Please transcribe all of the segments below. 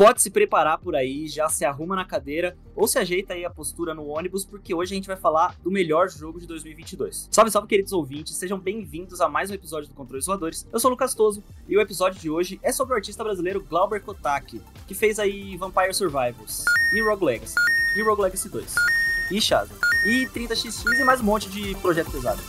pode se preparar por aí, já se arruma na cadeira ou se ajeita aí a postura no ônibus, porque hoje a gente vai falar do melhor jogo de 2022. Salve, salve, queridos ouvintes, sejam bem-vindos a mais um episódio do Controle Zoadores. Eu sou o Lucas Toso e o episódio de hoje é sobre o artista brasileiro Glauber Kotaki, que fez aí Vampire Survivors e Rogue Legacy, e Rogue Legacy 2, e Shadow, e 30xx e mais um monte de projeto pesado.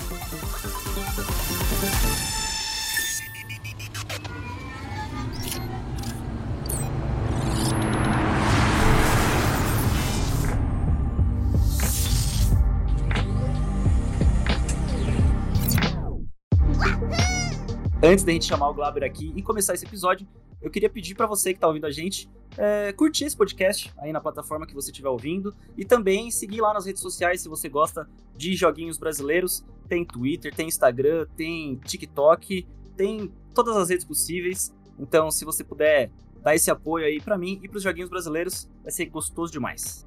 Antes da gente chamar o Glauber aqui e começar esse episódio, eu queria pedir para você que está ouvindo a gente é, curtir esse podcast aí na plataforma que você estiver ouvindo e também seguir lá nas redes sociais se você gosta de joguinhos brasileiros. Tem Twitter, tem Instagram, tem TikTok, tem todas as redes possíveis. Então, se você puder dar esse apoio aí para mim e para os joguinhos brasileiros, vai ser gostoso demais.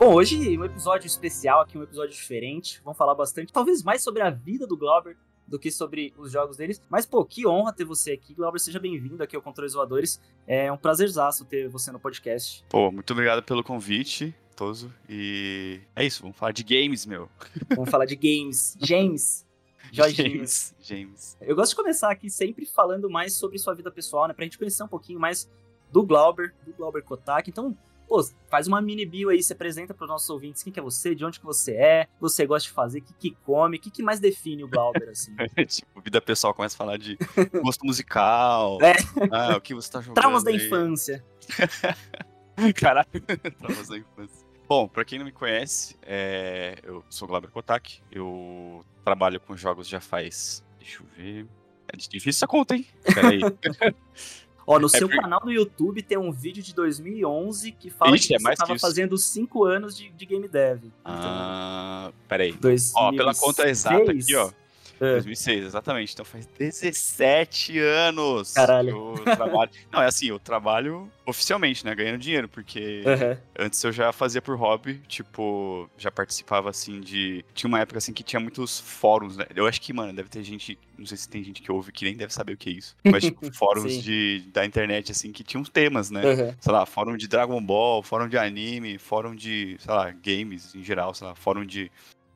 Bom, hoje um episódio especial aqui, um episódio diferente. Vamos falar bastante, talvez mais sobre a vida do Glauber do que sobre os jogos deles. Mas, pô, que honra ter você aqui, Glauber. Seja bem-vindo aqui ao Controle Zoadores. É um prazerzaço ter você no podcast. Pô, muito obrigado pelo convite, Toso. E é isso, vamos falar de games, meu. Vamos falar de games. James. Jorginho. James, James. Eu gosto de começar aqui sempre falando mais sobre sua vida pessoal, né? Pra gente conhecer um pouquinho mais do Glauber, do Glauber Kotak. Então, pô, faz uma mini bio aí, se apresenta para os nossos ouvintes quem que é você, de onde que você é, você gosta de fazer, o que, que come, o que, que mais define o Glauber, assim. tipo, vida pessoal começa a falar de gosto musical, É. ah, o que você tá jogando Traumas da aí. infância. Caralho, traumas da infância. Bom, pra quem não me conhece, é, eu sou o Glauber Kotak, eu trabalho com jogos já faz, deixa eu ver... É difícil essa conta, hein? Peraí. Ó, no seu É porque- canal do YouTube tem um vídeo de 2011 que fala Ixi, que é você mais que tava isso. fazendo 5 anos de, de game dev. Então, ah, peraí. 2006. Ó, pela conta exata aqui, ó. É. 2006, exatamente. Então faz 17 anos Caralho. que eu trabalho. Não, é assim, eu trabalho oficialmente, né? Ganhando dinheiro, porque Aham. antes eu já fazia por hobby, tipo, já participava assim de. Tinha uma época assim que tinha muitos fóruns, né? Eu acho que, mano, deve ter gente. Não sei se tem gente que ouve que nem deve saber o que é isso. Mas, tipo, fóruns de, da internet, assim, que tinham temas, né? Aham. sei lá, fórum de Dragon Ball, fórum de anime, fórum de, sei lá, games em geral, sei lá, fórum de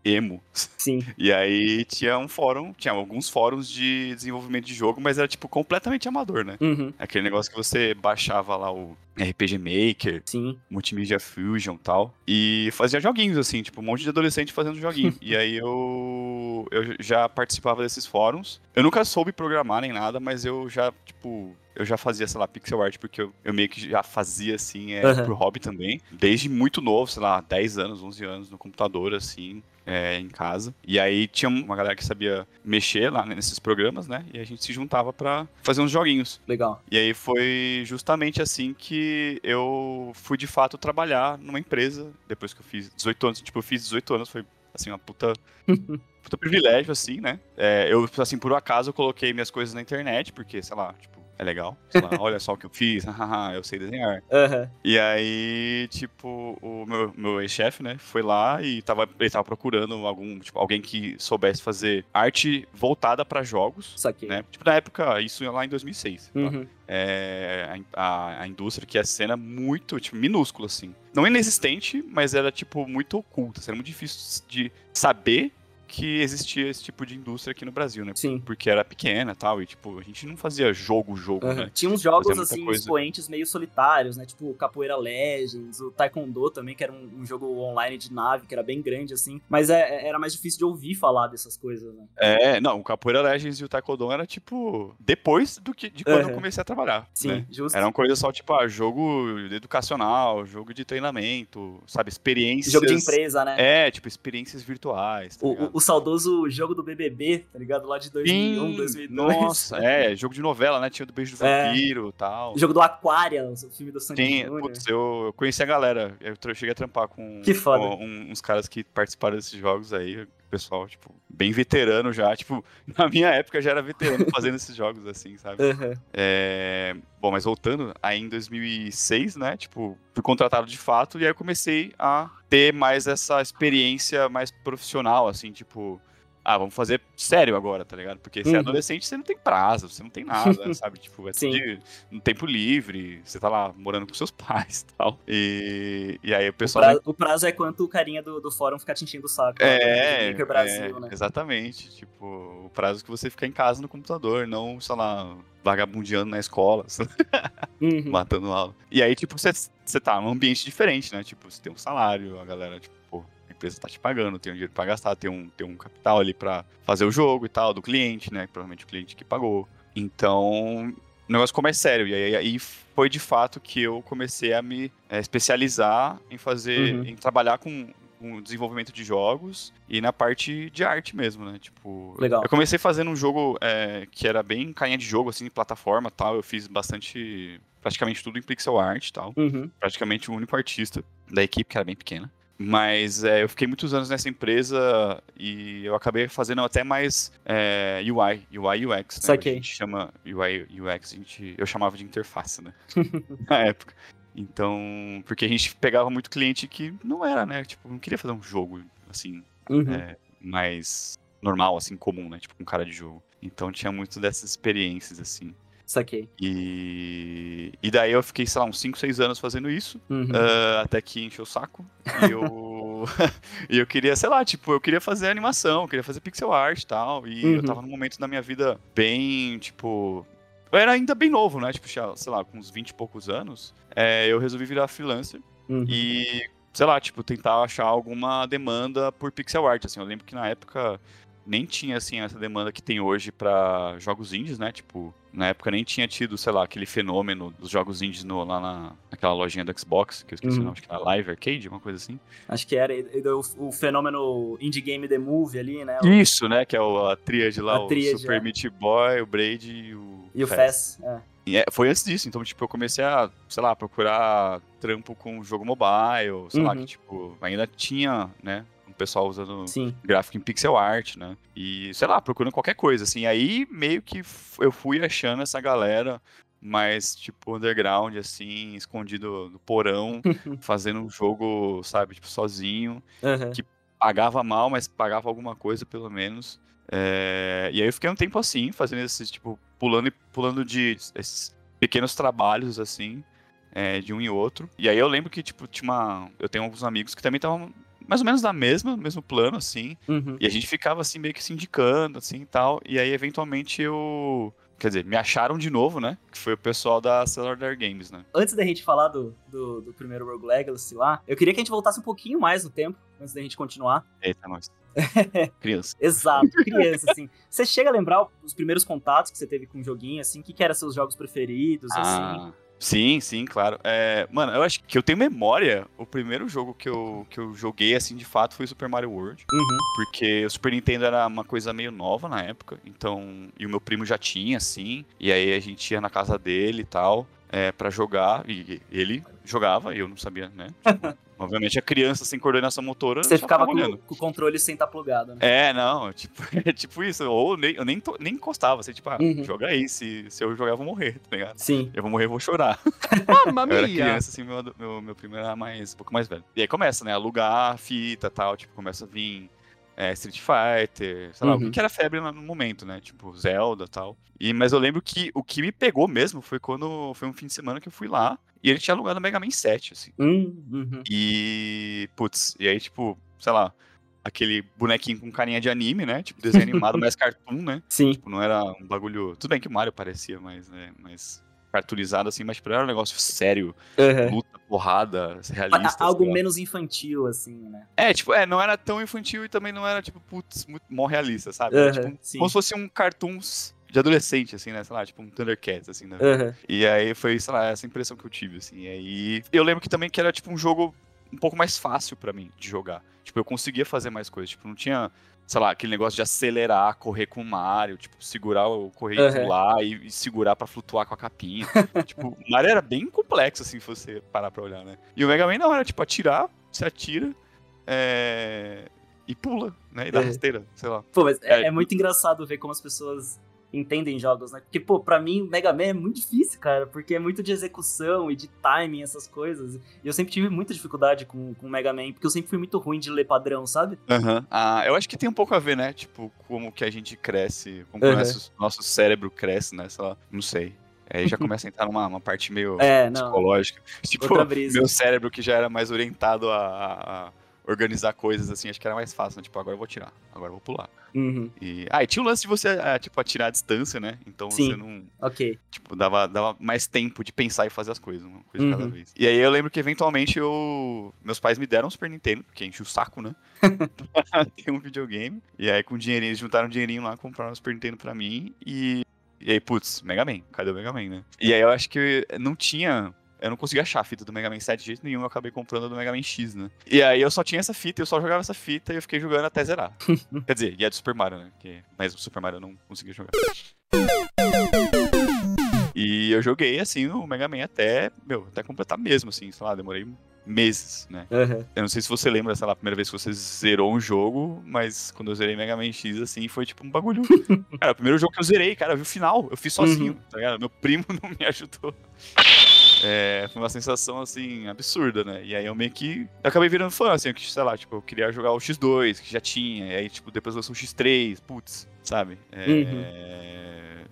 emo. Sim. E aí tinha um fórum, tinha alguns fóruns de desenvolvimento de jogo, mas era tipo completamente amador, né? Uhum. Aquele negócio que você baixava lá o RPG Maker, Sim. Multimedia Fusion e tal, e fazia joguinhos assim, tipo um monte de adolescente fazendo joguinho. e aí eu eu já participava desses fóruns. Eu nunca soube programar nem nada, mas eu já, tipo, eu já fazia, sei lá, pixel art, porque eu, eu meio que já fazia, assim, é, Aham. pro hobby também. Desde muito novo, sei lá, 10 anos, 11 anos, no computador, assim, é, em casa. E aí tinha uma galera que sabia mexer lá nesses programas, né? E a gente se juntava pra fazer uns joguinhos. Legal. E aí foi justamente assim que eu fui de fato trabalhar numa empresa, depois que eu fiz 18 anos. Tipo, eu fiz 18 anos, foi assim, uma puta. puta privilégio, assim, né? É, eu, assim, por um acaso, eu coloquei minhas coisas na internet, porque, sei lá, tipo, é legal. Lá, olha só o que eu fiz, eu sei desenhar. Aham. E aí, tipo, o meu, meu ex-chefe, né, foi lá e tava, ele tava procurando algum, tipo, alguém que soubesse fazer arte voltada pra jogos, Saquei. né? Tipo, na época, isso lá em 2006. tá? Uhum. É, a, a- a indústria que é cena muito, tipo, minúscula, assim. Não inexistente, mas era, tipo, muito oculta. assim, Era muito difícil de saber que existia esse tipo de indústria aqui no Brasil, né? Sim. Porque era pequena e tal, e, tipo, a gente não fazia jogo, jogo, Aham. né? Tinha uns jogos, assim, coisa. expoentes meio solitários, né? Tipo o Capoeira Legends, o Taekwondo também, que era um, um jogo online de nave, que era bem grande, assim. Mas é- era mais difícil de ouvir falar dessas coisas, né? É, não, o Capoeira Legends e o Taekwondo era, tipo, depois do que, de quando Aham. eu comecei a trabalhar, Sim, né? justo. Era uma coisa só, tipo, ah, jogo educacional, jogo de treinamento, sabe? Experiências... Jogo de empresa, né? É, tipo, experiências virtuais, tá o saudoso jogo do BBB, tá ligado? Lá de 2001, Sim, 2002. Nossa, é, jogo de novela, né? Tinha o do Beijo do É. Vampiro e tal. O jogo do Aquarius, o filme do Sandy Júnior. putz, eu, conheci a galera. Eu cheguei a trampar com, com um- uns caras que participaram desses jogos aí. Pessoal, tipo, bem veterano já. Tipo, na minha época já era veterano fazendo esses jogos assim, sabe? Aham. É, Bom, mas voltando, aí em 2006, né? Tipo, fui contratado de fato e aí eu comecei a ter mais essa experiência mais profissional, assim, tipo. Ah, vamos fazer sério agora, tá ligado? Porque você Uhum. é adolescente, você não tem prazo, você não tem nada, sabe? Tipo, é de- no tempo livre, você tá lá morando com seus pais e tal. E, e aí o O pessoal. prazo, o prazo é quanto o carinha do, do fórum ficar te enchendo o saco. lá, É, Maker Brasil, é, né? exatamente. Tipo, o prazo que você fica em casa no computador, não, sei lá, vagabundeando na escola, Uhum. matando aula. E aí, tipo, você, você tá num ambiente diferente, né? Tipo, você tem um salário, a galera, tipo, empresa tá te pagando, tem um dinheiro pra gastar, tem um, tem um capital ali pra fazer o jogo e tal, do cliente, né? Provavelmente o cliente que pagou. Então, o negócio ficou mais sério. E aí, aí foi de fato que eu comecei a me eh, especializar em fazer, Uhum. em trabalhar com com o desenvolvimento de jogos e na parte de arte mesmo, né? Tipo, Legal. eu comecei fazendo um jogo é, que era bem carinha de jogo, assim, plataforma e tal. Eu fiz bastante, praticamente tudo em pixel art e tal. Uhum. Praticamente o único artista da equipe, que era bem pequena. Mas é, eu fiquei muitos anos nessa empresa e eu acabei fazendo até mais é, UI, UI UX. Né? Saquei. A gente chama UI UX, a gente, eu chamava de interface, né? Na época. Então, porque a gente pegava muito cliente que não era, né? Tipo, não queria fazer um jogo, assim, Uhum. é, mais normal, assim, comum, né? Tipo, com cara de jogo. Então tinha muito dessas experiências, assim. Saquei. E, e daí eu fiquei, sei lá, uns 5, 6 anos fazendo isso. Uhum. ah, até que encheu o saco. E eu, e eu queria, sei lá, tipo, eu queria fazer animação, eu queria fazer pixel art e tal. E Uhum. eu tava num momento da minha vida bem, tipo. Eu era ainda bem novo, né? Tipo, sei lá, com uns 20 e poucos anos. É, eu resolvi virar freelancer Uhum. e, sei lá, tipo, tentar achar alguma demanda por pixel art, assim. Eu lembro que na época nem tinha, assim, essa demanda que tem hoje pra jogos indies, né? Tipo, na época nem tinha tido, sei lá, aquele fenômeno dos jogos indies no- lá na, naquela lojinha do Xbox, que eu esqueci Uhum. o nome, acho que era Live Arcade, uma coisa assim. Acho que era e- e o, o fenômeno Indie Game The Movie ali, né? O- Isso, né? Que é o- a tríade lá, A o tríade, Super é. Meat Boy, o Braid e o E o Fez. É. E é, foi antes disso, então, tipo, eu comecei a, sei lá, procurar trampo com jogo mobile, sei lá, Uhum. que, tipo, ainda tinha, né, um pessoal usando Sim. gráfico em pixel art, né, e, sei lá, procurando qualquer coisa, assim, aí meio que eu fui achando essa galera mais, tipo, underground, assim, escondido no porão, fazendo um jogo, sabe, tipo, sozinho, Uhum. Que- pagava mal, mas pagava alguma coisa, pelo menos, é, e aí eu fiquei um tempo assim, fazendo esses, tipo, pulando e pulando de esses pequenos trabalhos, assim, é, de um e outro. E aí eu lembro que, tipo, tinha uma. Eu tenho alguns amigos que também estavam mais ou menos na mesma, mesmo plano, assim. Uhum. E a gente ficava, assim, meio que se indicando, assim e tal. E aí, eventualmente, eu. Quer dizer, me acharam de novo, né? Que foi o pessoal da Cellular Dare Games, né? Antes da gente falar do, do, do primeiro Rogue Legacy lá, eu queria que a gente voltasse um pouquinho mais no tempo, antes da gente continuar. Eita, nós. Criança. Exato, criança, assim. Você chega a lembrar os primeiros contatos que você teve com o joguinho, assim? O que, que eram seus jogos preferidos, assim? Sim, sim, claro. É, mano, eu acho que eu tenho memória. O primeiro jogo que eu, que eu joguei, assim, de fato, foi o Super Mario World. Uhum. Porque o Super Nintendo era uma coisa meio nova na época. Então. E o meu primo já tinha, assim. E aí a gente ia na casa dele e tal. É, para jogar. E ele jogava, e eu não sabia, né? Tipo, obviamente a criança sem coordenação motora. Você só ficava com, com o controle sem estar plugado, né? É, não, tipo, é tipo isso. Ou nem, eu nem, to- nem encostava, assim, tipo, ah, Uhum. joga aí. Se, se eu jogar, eu vou morrer, tá ligado? Sim. Eu vou morrer, eu vou chorar. Mamma Eu era mia! criança, assim, meu, meu, meu primo era mais, um pouco mais velho. E aí começa, né? Alugar fita e tal, tipo, começa a vir é, Street Fighter, sei lá, o Uhum. que que era febre no momento, né? Tipo, Zelda e tal. E, mas eu lembro que o que me pegou mesmo foi quando foi um fim de semana que eu fui lá e ele tinha alugado o Mega Man 7, assim. Hum, uhum. E, putz, e aí, tipo, sei lá, aquele bonequinho com carinha de anime, né? Tipo, desenho animado, mais cartoon, né? Sim. Tipo, não era um bagulho. Tudo bem que o Mario parecia mais, né, mais cartoonizado assim, mas tipo, era um negócio sério, Uhum. luta, porrada, A- realista. Algo lá. menos infantil, assim, né? É, tipo, é, não era tão infantil e também não era, tipo, putz, muito mó realista, sabe? Uhum, Era, tipo, sim. como se fosse um cartoons de adolescente, assim, né? Sei lá, tipo um Thundercats, assim, né? Uhum. E aí foi, sei lá, essa impressão que eu tive, assim. E aí eu lembro que também que era, tipo, um jogo um pouco mais fácil pra mim de jogar. Tipo, eu conseguia fazer mais coisas. Tipo, não tinha, sei lá, aquele negócio de acelerar, correr com o Mario, tipo, segurar o correr Uhum. e pular e, e segurar pra flutuar com a capinha. tipo, o Mario era bem complexo, assim, se você parar pra olhar, né? E o Mega Man não, era tipo atirar, você atira, é... e pula, né? E dá Uhum. rasteira, sei lá. Pô, mas é, É, é muito engraçado ver como as pessoas entendem jogos, né? Porque, pô, pra mim, Mega Man é muito difícil, cara, porque é muito de execução e de timing, essas coisas. E eu sempre tive muita dificuldade com o Mega Man, porque eu sempre fui muito ruim de ler padrão, sabe? Aham. Uhum. Ah, eu acho que tem um pouco a ver, né? Tipo, como que a gente cresce, como uhum. o nosso, nosso cérebro cresce, né? Sei lá, não sei. Aí já começa a entrar numa uma parte meio é, psicológica. Tipo, meu cérebro que já era mais orientado a, a organizar coisas assim, acho que era mais fácil, né? Tipo, agora eu vou tirar, agora eu vou pular. Uhum. E, ah, e tinha o lance de você, é, tipo, atirar a distância, né? Então Sim. você não. Ok. Tipo, dava, dava mais tempo de pensar e fazer as coisas, uma coisa uhum. cada vez. E aí eu lembro que eventualmente eu. Meus pais me deram um Super Nintendo, porque enche o saco, né? Tem um videogame. E aí com dinheirinho, eles juntaram um dinheirinho lá, compraram um Super Nintendo pra mim. E. E aí, putz, Mega Man, cadê o Mega Man, né? E aí eu acho que não tinha eu não conseguia achar a fita do Mega Man 7 de jeito nenhum, eu acabei comprando a do Mega Man X, né? E aí eu só tinha essa fita, eu só jogava essa fita e eu fiquei jogando até zerar. Quer dizer, e é do Super Mario, né? Que, mas o Super Mario eu não conseguia jogar. E eu joguei, assim, o Mega Man até, meu, até completar mesmo, assim, sei lá, demorei meses, né? Uhum. Eu não sei se você lembra, sei lá, a primeira vez que você zerou um jogo, mas quando eu zerei Mega Man X, assim, foi tipo um bagulho. cara, o primeiro jogo que eu zerei, cara, eu vi o final, eu fiz sozinho, uhum. tá ligado? Meu primo não me ajudou. É, foi uma sensação, assim, absurda, né? E aí eu meio que acabei virando fã, assim, eu, sei lá, tipo, eu queria jogar o X2, que já tinha, e aí, tipo, depois lançou o X3, putz, sabe? É, uhum.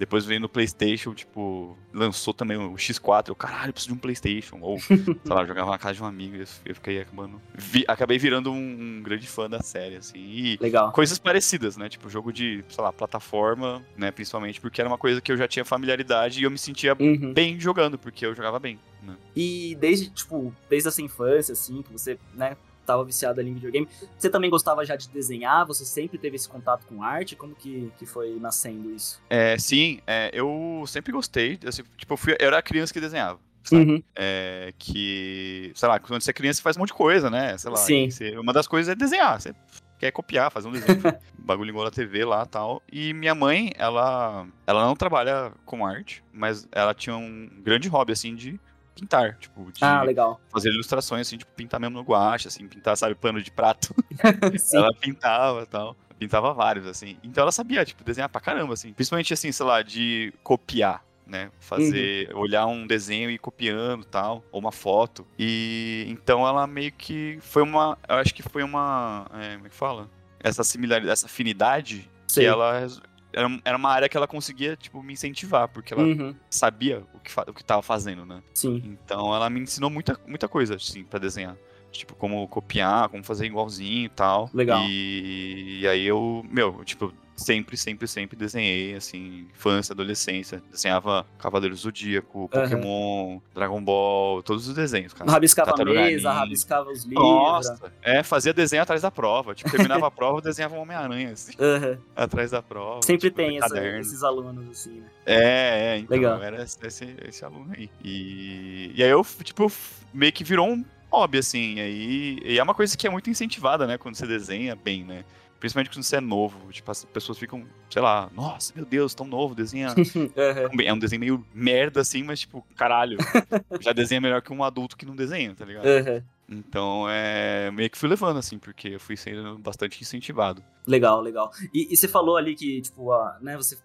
Depois veio no PlayStation, tipo, lançou também o X4. Eu, caralho, eu preciso de um PlayStation. Ou, sei lá, jogava na casa de um amigo. Eu fiquei acabando. Vi, acabei virando um, um, grande fã da série, assim. E Legal. coisas parecidas, né? Tipo, jogo de, sei lá, plataforma, né? Principalmente porque era uma coisa que eu já tinha familiaridade e eu me sentia uhum. bem jogando, porque eu jogava bem. Né? E desde, tipo, desde essa infância, assim, que você, né, estava viciado ali em videogame. Você também gostava já de desenhar? Você sempre teve esse contato com arte? Como que, que foi nascendo isso? É, sim, é, eu sempre gostei. Assim, tipo, eu, fui, eu era a criança que desenhava. Uhum. É, que, sei lá, quando você é criança, você faz um monte de coisa, né? Sei lá. Sim. Você, uma das coisas é desenhar. Você quer copiar, fazer um desenho, bagulho igual na TV lá tal. E minha mãe, ela, ela não trabalha com arte, mas ela tinha um grande hobby, assim, de pintar, tipo, de ah, legal. fazer ilustrações, assim, tipo, pintar mesmo no guache, assim, pintar, sabe, pano de prato. ela pintava e tal. Pintava vários, assim. Então ela sabia, tipo, desenhar pra caramba, assim. Principalmente, assim, sei lá, de copiar, né? Fazer, uhum. olhar um desenho e ir copiando tal, ou uma foto. E então ela meio que foi uma, eu acho que foi uma, é, como é que fala? Essa similaridade, essa afinidade Sim. que ela era, uma área que ela conseguia, tipo, me incentivar, porque ela uhum. sabia o que, o que tava fazendo, né? Sim. Então ela me ensinou muita, muita coisa, assim, pra desenhar. Tipo, como copiar, como fazer igualzinho e tal. Legal. E, e aí eu, meu, tipo, sempre, sempre, sempre desenhei, assim, infância, adolescência. Desenhava Cavaleiros do Zodíaco, Pokémon, uhum. Dragon Ball, todos os desenhos, cara. Rabiscava a mesa, rabiscava os livros. Nossa, é, fazia desenho atrás da prova. Tipo, terminava a prova, eu desenhava um Homem-Aranha, assim, uhum. atrás da prova. Sempre tipo, tem essa, esses alunos, assim, né? É, é, então, Legal. era esse, esse, aluno aí. E, e aí eu, tipo, meio que virou um hobby, assim, e aí, e é uma coisa que é muito incentivada, né, quando você desenha bem, né? Principalmente quando você é novo. Tipo, as pessoas ficam, sei lá, nossa, meu Deus, tão novo, desenha. É um desenho meio merda, assim, mas, tipo, caralho, já desenha melhor que um adulto que não desenha, tá ligado? Uhum. Então, é. Meio que fui levando, assim, porque eu fui sendo bastante incentivado. Legal, legal. E, e você falou ali que, tipo, a, né, você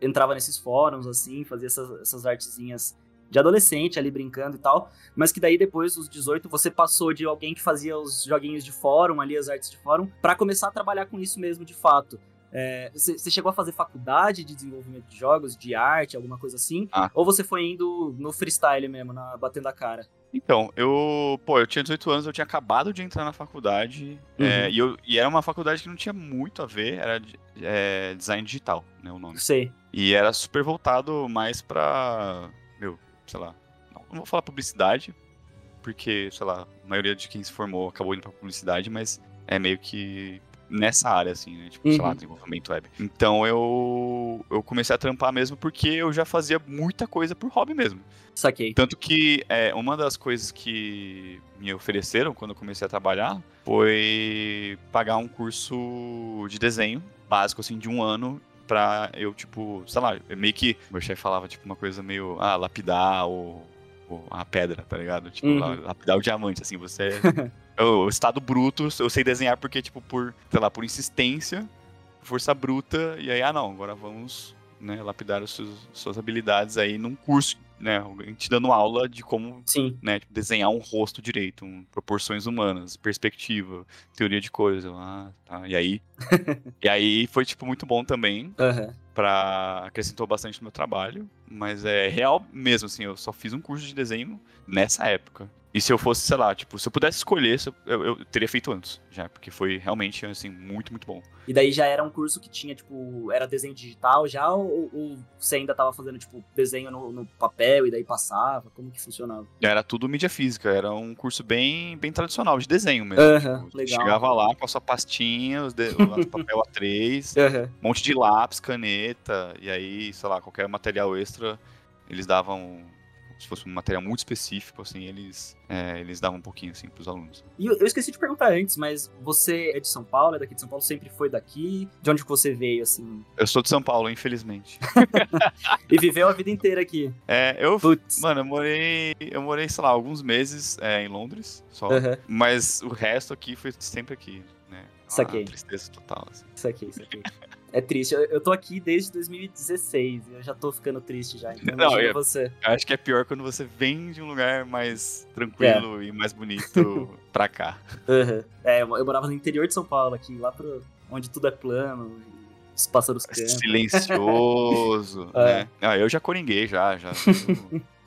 entrava nesses fóruns, assim, fazia essas, essas artezinhas de adolescente ali brincando e tal, mas que daí depois dos 18 você passou de alguém que fazia os joguinhos de fórum ali, as artes de fórum, para começar a trabalhar com isso mesmo de fato. É, você, você, chegou a fazer faculdade de desenvolvimento de jogos, de arte, alguma coisa assim? Ah. Ou você foi indo no freestyle mesmo, na, batendo a cara? Então, eu, pô, eu tinha 18 anos, eu tinha acabado de entrar na faculdade, é, uhum. é, e, eu, e era uma faculdade que não tinha muito a ver, era é, design digital, né, o nome. Sei. E era super voltado mais pra, sei lá, não, não vou falar publicidade, porque, sei lá, a maioria de quem se formou acabou indo pra publicidade, mas é meio que nessa área, assim, né? Tipo, uhum. sei lá, uhum. desenvolvimento web. Então eu, eu comecei a trampar mesmo porque eu já fazia muita coisa por hobby mesmo. Saquei. Tanto que é, uma das coisas que me ofereceram quando eu comecei a trabalhar foi pagar um curso de desenho básico, assim, de um ano pra eu, tipo, sei lá, meio que. Meu chefe falava, tipo, uma coisa meio, ah, lapidar ou, ou a pedra, tá ligado? Tipo, uhum. lapidar o diamante, assim, você. o estado bruto, eu sei desenhar porque, tipo, por, sei lá, por insistência, força bruta, e aí, ah, não, agora vamos né, lapidar as suas, suas habilidades aí num curso, né, te dando aula de como né, tipo, desenhar um rosto direito, um, proporções humanas, perspectiva, teoria de coisa. Ah, tá. E aí, e aí foi tipo muito bom também Aham. para acrescentou bastante no meu trabalho, mas é real mesmo assim, eu só fiz um curso de desenho nessa época. E se eu fosse, sei lá, tipo, se eu pudesse escolher, eu, eu- teria feito antes, já, porque foi realmente assim muito, muito bom. E daí já era um curso que tinha, tipo, era desenho digital já, ou, ou você ainda tava fazendo, tipo, desenho no, no papel e daí passava? Como que funcionava? Era tudo mídia física, era um curso bem, bem tradicional de desenho mesmo. Aham, Tipo, legal. Chegava lá com a sua pastinha, os de- o papel A3, Aham. um monte de lápis, caneta, e aí, sei lá, qualquer material extra, eles davam, se fosse um material muito específico, assim, eles, é, eles davam um pouquinho, assim, pros alunos. E eu eu esqueci de perguntar antes, mas você é de São Paulo, é daqui de São Paulo, sempre foi daqui? De onde você veio, assim? Eu sou de São Paulo, infelizmente. E viveu a vida inteira aqui? É, eu, Putz. mano, eu morei, eu morei, sei lá, alguns meses é, em Londres, só, mas o resto aqui foi sempre aqui, né? Saquei. Uma tristeza total, assim. Isso aqui. É triste. Eu, eu tô aqui desde 2016 e eu já tô ficando triste já. Então Não, eu- você. Eu acho que é pior quando você vem de um lugar mais tranquilo e mais bonito pra cá. Aham. É, eu, eu morava no interior de São Paulo, aqui, lá pro, onde tudo é plano, os pássaros cantam. Silencioso, É. né? Ah, eu já coringuei, já, já.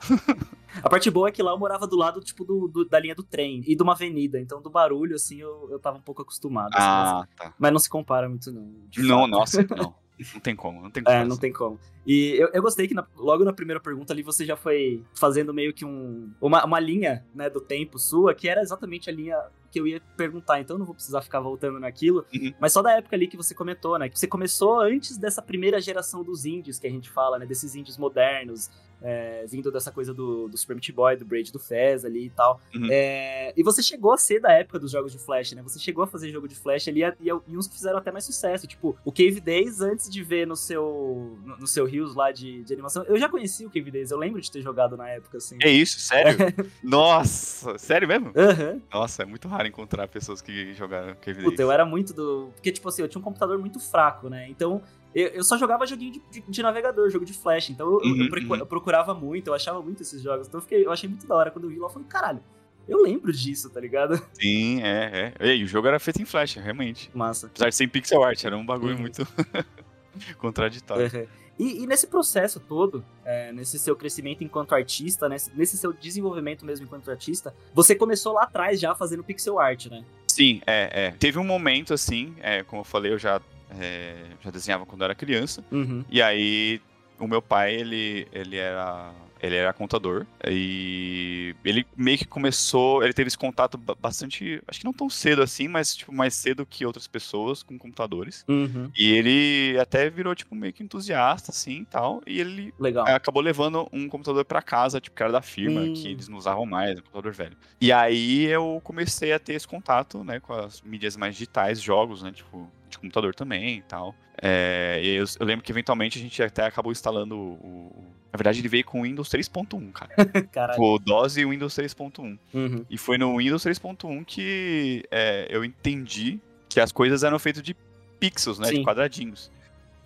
A parte boa é que lá eu morava do lado, tipo, do, do- da linha do trem e de uma avenida. Então, do barulho, assim, eu, eu tava um pouco acostumado. assim, mas, ah, tá. mas não se compara muito, não. Não, fato. nossa, não. Não tem como, não tem como. É, não tem como. E eu, eu gostei que na- logo na primeira pergunta ali você já foi fazendo meio que um, uma, uma linha né, do tempo sua, que era exatamente a linha que eu ia perguntar, então eu não vou precisar ficar voltando naquilo. Uhum. Mas só da época ali que você comentou, né? Que você começou antes dessa primeira geração dos indies que a gente fala, né? Desses indies modernos, é, vindo dessa coisa do, do Super Meat Boy, do Braid do Fez ali e tal. Uhum. É, e você chegou a ser da época dos jogos de Flash, né? Você chegou a fazer jogo de Flash ali e, e uns que fizeram até mais sucesso. Tipo, o Cave Days, antes de ver no seu, no, no seu Rios lá de, de animação, eu já conheci o Cave Days, eu lembro de ter jogado na época, assim. É isso, sério? Nossa, sério mesmo? Aham. Nossa, é muito raro encontrar pessoas que jogaram Cave Puta, Days. eu era muito do. Porque, tipo assim, eu tinha um computador muito fraco, né? Então, eu, eu só jogava joguinho de, de- de navegador, jogo de flash. Então, eu, eu Uhum, procu- uhum. eu procurava muito, eu achava muito esses jogos. Então, eu, fiquei, eu achei muito da hora. Quando eu vi lá, eu falei, caralho, eu lembro disso, tá ligado? Sim, é, é. E o jogo era feito em Flash, realmente. Massa. Apesar de ser em pixel art, era um bagulho Uhum. muito contraditório. Uhum. E, e nesse processo todo, é, nesse seu crescimento enquanto artista, nesse, nesse seu desenvolvimento mesmo enquanto artista, você começou lá atrás já fazendo pixel art, né? Sim, é, é. Teve um momento assim, é, como eu falei, eu já, é, já desenhava quando eu era criança. Uhum. E aí, o meu pai, ele, ele era. Ele era contador e ele meio que começou, ele teve esse contato ba- bastante, acho que não tão cedo assim, mas tipo mais cedo que outras pessoas com computadores. Uhum. E ele até virou tipo meio que entusiasta assim, e tal, e ele Legal. acabou levando um computador pra casa, tipo, que era da firma, Hum. que eles não usavam mais, um computador velho. E aí eu comecei a ter esse contato, né, com as mídias mais digitais, jogos, né, tipo, de computador também e tal. É, e eu, eu lembro que eventualmente a gente até acabou instalando o. o- na verdade, ele veio com o Windows 3.1, cara. O DOS e o Windows 3.1. Uhum. E foi no Windows 3.1 que é, eu entendi que as coisas eram feitas de pixels, né? Sim. De quadradinhos.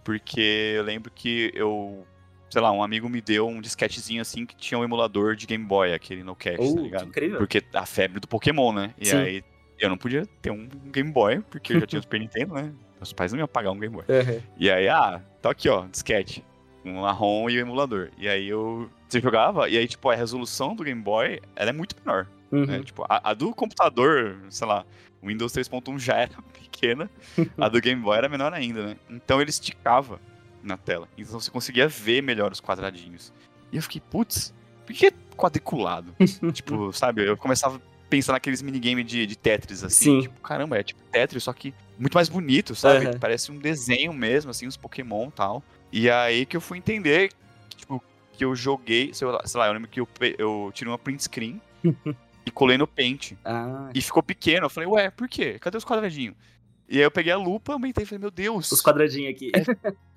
Porque eu lembro que eu. Sei lá, um amigo me deu um disquetezinho assim que tinha um emulador de Game Boy, aquele no cache, Uh, tá que ligado? incrível. Porque a febre do Pokémon, né? E Sim. aí eu não podia ter um Game Boy, porque eu já tinha o Super Nintendo, né? Meus pais não iam pagar um Game Boy. Uhum. E aí, ah, tá aqui, ó, disquete. Um ROM e o emulador. E aí eu. Você jogava, e aí, tipo, a resolução do Game Boy, ela é muito menor. Uhum. né? Tipo, a, a do computador, sei lá, o Windows 3.1 já era pequena, a do Game Boy era menor ainda, né? Então ele esticava na tela. Então você conseguia ver melhor os quadradinhos. E eu fiquei, putz, por que é quadriculado? tipo, sabe, eu começava a pensar naqueles minigames de, de Tetris, assim. Sim. Tipo, caramba, é tipo Tetris, só que muito mais bonito, sabe? Aham. Parece um desenho mesmo, assim, os Pokémon e tal. E aí que eu fui entender, tipo, que eu joguei, sei lá, sei lá eu lembro que eu, eu tirei uma print screen e colei no Paint. Ah, E ficou pequeno. Eu falei, ué, por quê? Cadê os quadradinhos? E aí eu peguei a lupa, aumentei e falei, meu Deus, os quadradinhos aqui.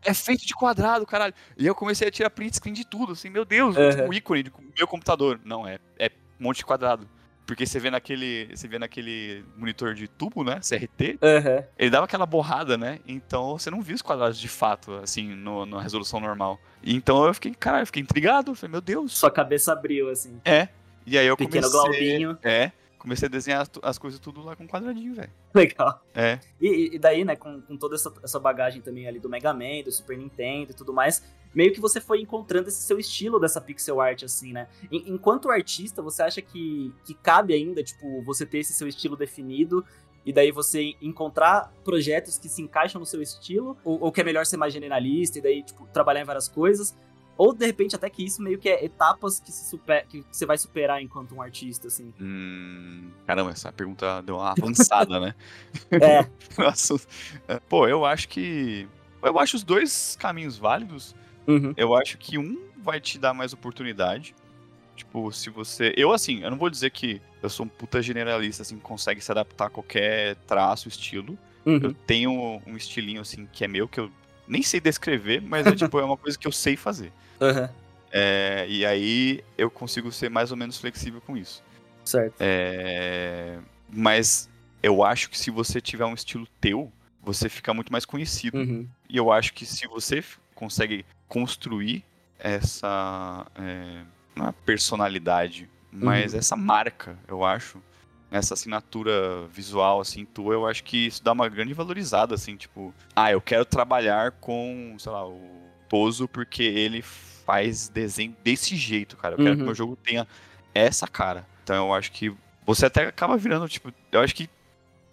é feito de quadrado, caralho. E aí eu comecei a tirar print screen de tudo, assim, meu Deus, Aham. um ícone do meu computador. Não, é, é um monte de quadrado. Porque você vê naquele, você vê naquele monitor de tubo, né, CRT, Aham. ele dava aquela borrada, né? Então você não via os quadrados de fato, assim, no, na resolução normal. Então eu fiquei, cara, eu fiquei intrigado. Falei, meu Deus. Sua cabeça abriu, assim. É. E aí eu Pequeno comecei. Glaubinho. É. Comecei a desenhar tu- as coisas tudo lá com quadradinho, velho. Legal. É. E, e daí, né, com, com toda essa, essa bagagem também ali do Mega Man, do Super Nintendo e tudo mais, meio que você foi encontrando esse seu estilo dessa pixel art, assim, né? En- enquanto artista, você acha que, que cabe ainda, tipo, você ter esse seu estilo definido e daí você encontrar projetos que se encaixam no seu estilo? Ou, ou que é melhor ser mais generalista e daí, tipo, trabalhar em várias coisas? Ou, de repente, até que isso meio que é etapas que, se super, que você vai superar enquanto um artista, assim. Hum, caramba, essa pergunta deu uma avançada, né? É. É, Pô, eu acho que. Eu acho os dois caminhos válidos. uhum, Eu acho que um vai te dar mais oportunidade. Tipo, se você. Eu, assim, eu não vou dizer que eu sou um puta generalista, assim, que consegue se adaptar a qualquer traço, estilo. Eu uhum, tenho um estilinho, assim, que é meu, que eu nem sei descrever, mas é, tipo, é uma coisa que eu sei fazer. Aham, É, e aí eu consigo ser mais ou menos flexível com isso. certo. É, mas eu acho que se você tiver um estilo teu, você fica muito mais conhecido. Uhum, E eu acho que se você consegue construir essa é, não é personalidade, mas Uhum. essa marca, eu acho, essa assinatura visual assim tua, eu acho que isso dá uma grande valorizada assim, tipo, ah, eu quero trabalhar com, sei lá, o Toso porque ele faz desenho desse jeito, cara. Eu quero que Uhum. meu jogo tenha essa cara. Então eu acho que você até acaba virando, tipo, eu acho que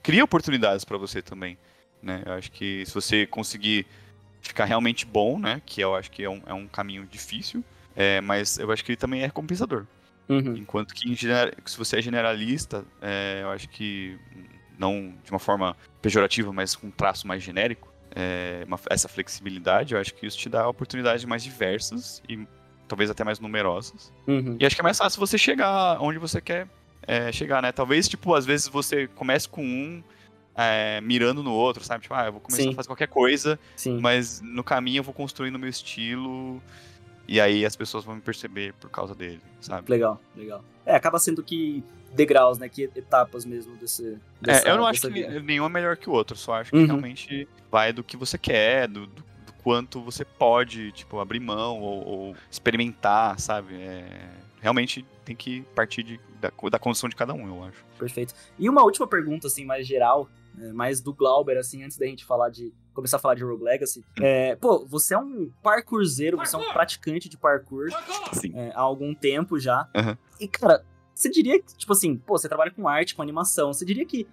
cria oportunidades pra você também, né? Eu acho que se você conseguir ficar realmente bom, né? Que eu acho que é um, é um caminho difícil, é, mas eu acho que ele também é recompensador. uhum. Enquanto que gener- se você é generalista, é, eu acho que não de uma forma pejorativa, mas com um traço mais genérico, é, uma- essa flexibilidade, eu acho que isso te dá oportunidades mais diversas e talvez até mais numerosas. Uhum. E acho que é mais fácil você chegar onde você quer é, chegar, né? Talvez, tipo, às vezes você comece com um é, mirando no outro, sabe? Tipo, ah, eu vou começar Sim. a fazer qualquer coisa, Sim. mas no caminho eu vou construindo o meu estilo e aí as pessoas vão me perceber por causa dele, sabe? Legal, legal. É, acaba sendo que degraus, né? Que etapas mesmo desse. dessa- é, eu não acho que viagem. nenhum é melhor que o outro, só acho que Uhum. realmente vai do que você quer, do, do- do quanto você pode, tipo, abrir mão ou, ou experimentar, sabe? É, realmente tem que partir de- da, da condição de cada um, eu acho. Perfeito. E uma última pergunta, assim, mais geral, é, mais do Glauber, assim, antes da gente falar de. Começar a falar de Rogue Legacy. É, pô, você é um parkourzeiro, você é um praticante de parkour Sim. é, há algum tempo já. Uhum. E, cara, você diria que, tipo assim, pô, você trabalha com arte, com animação, você diria que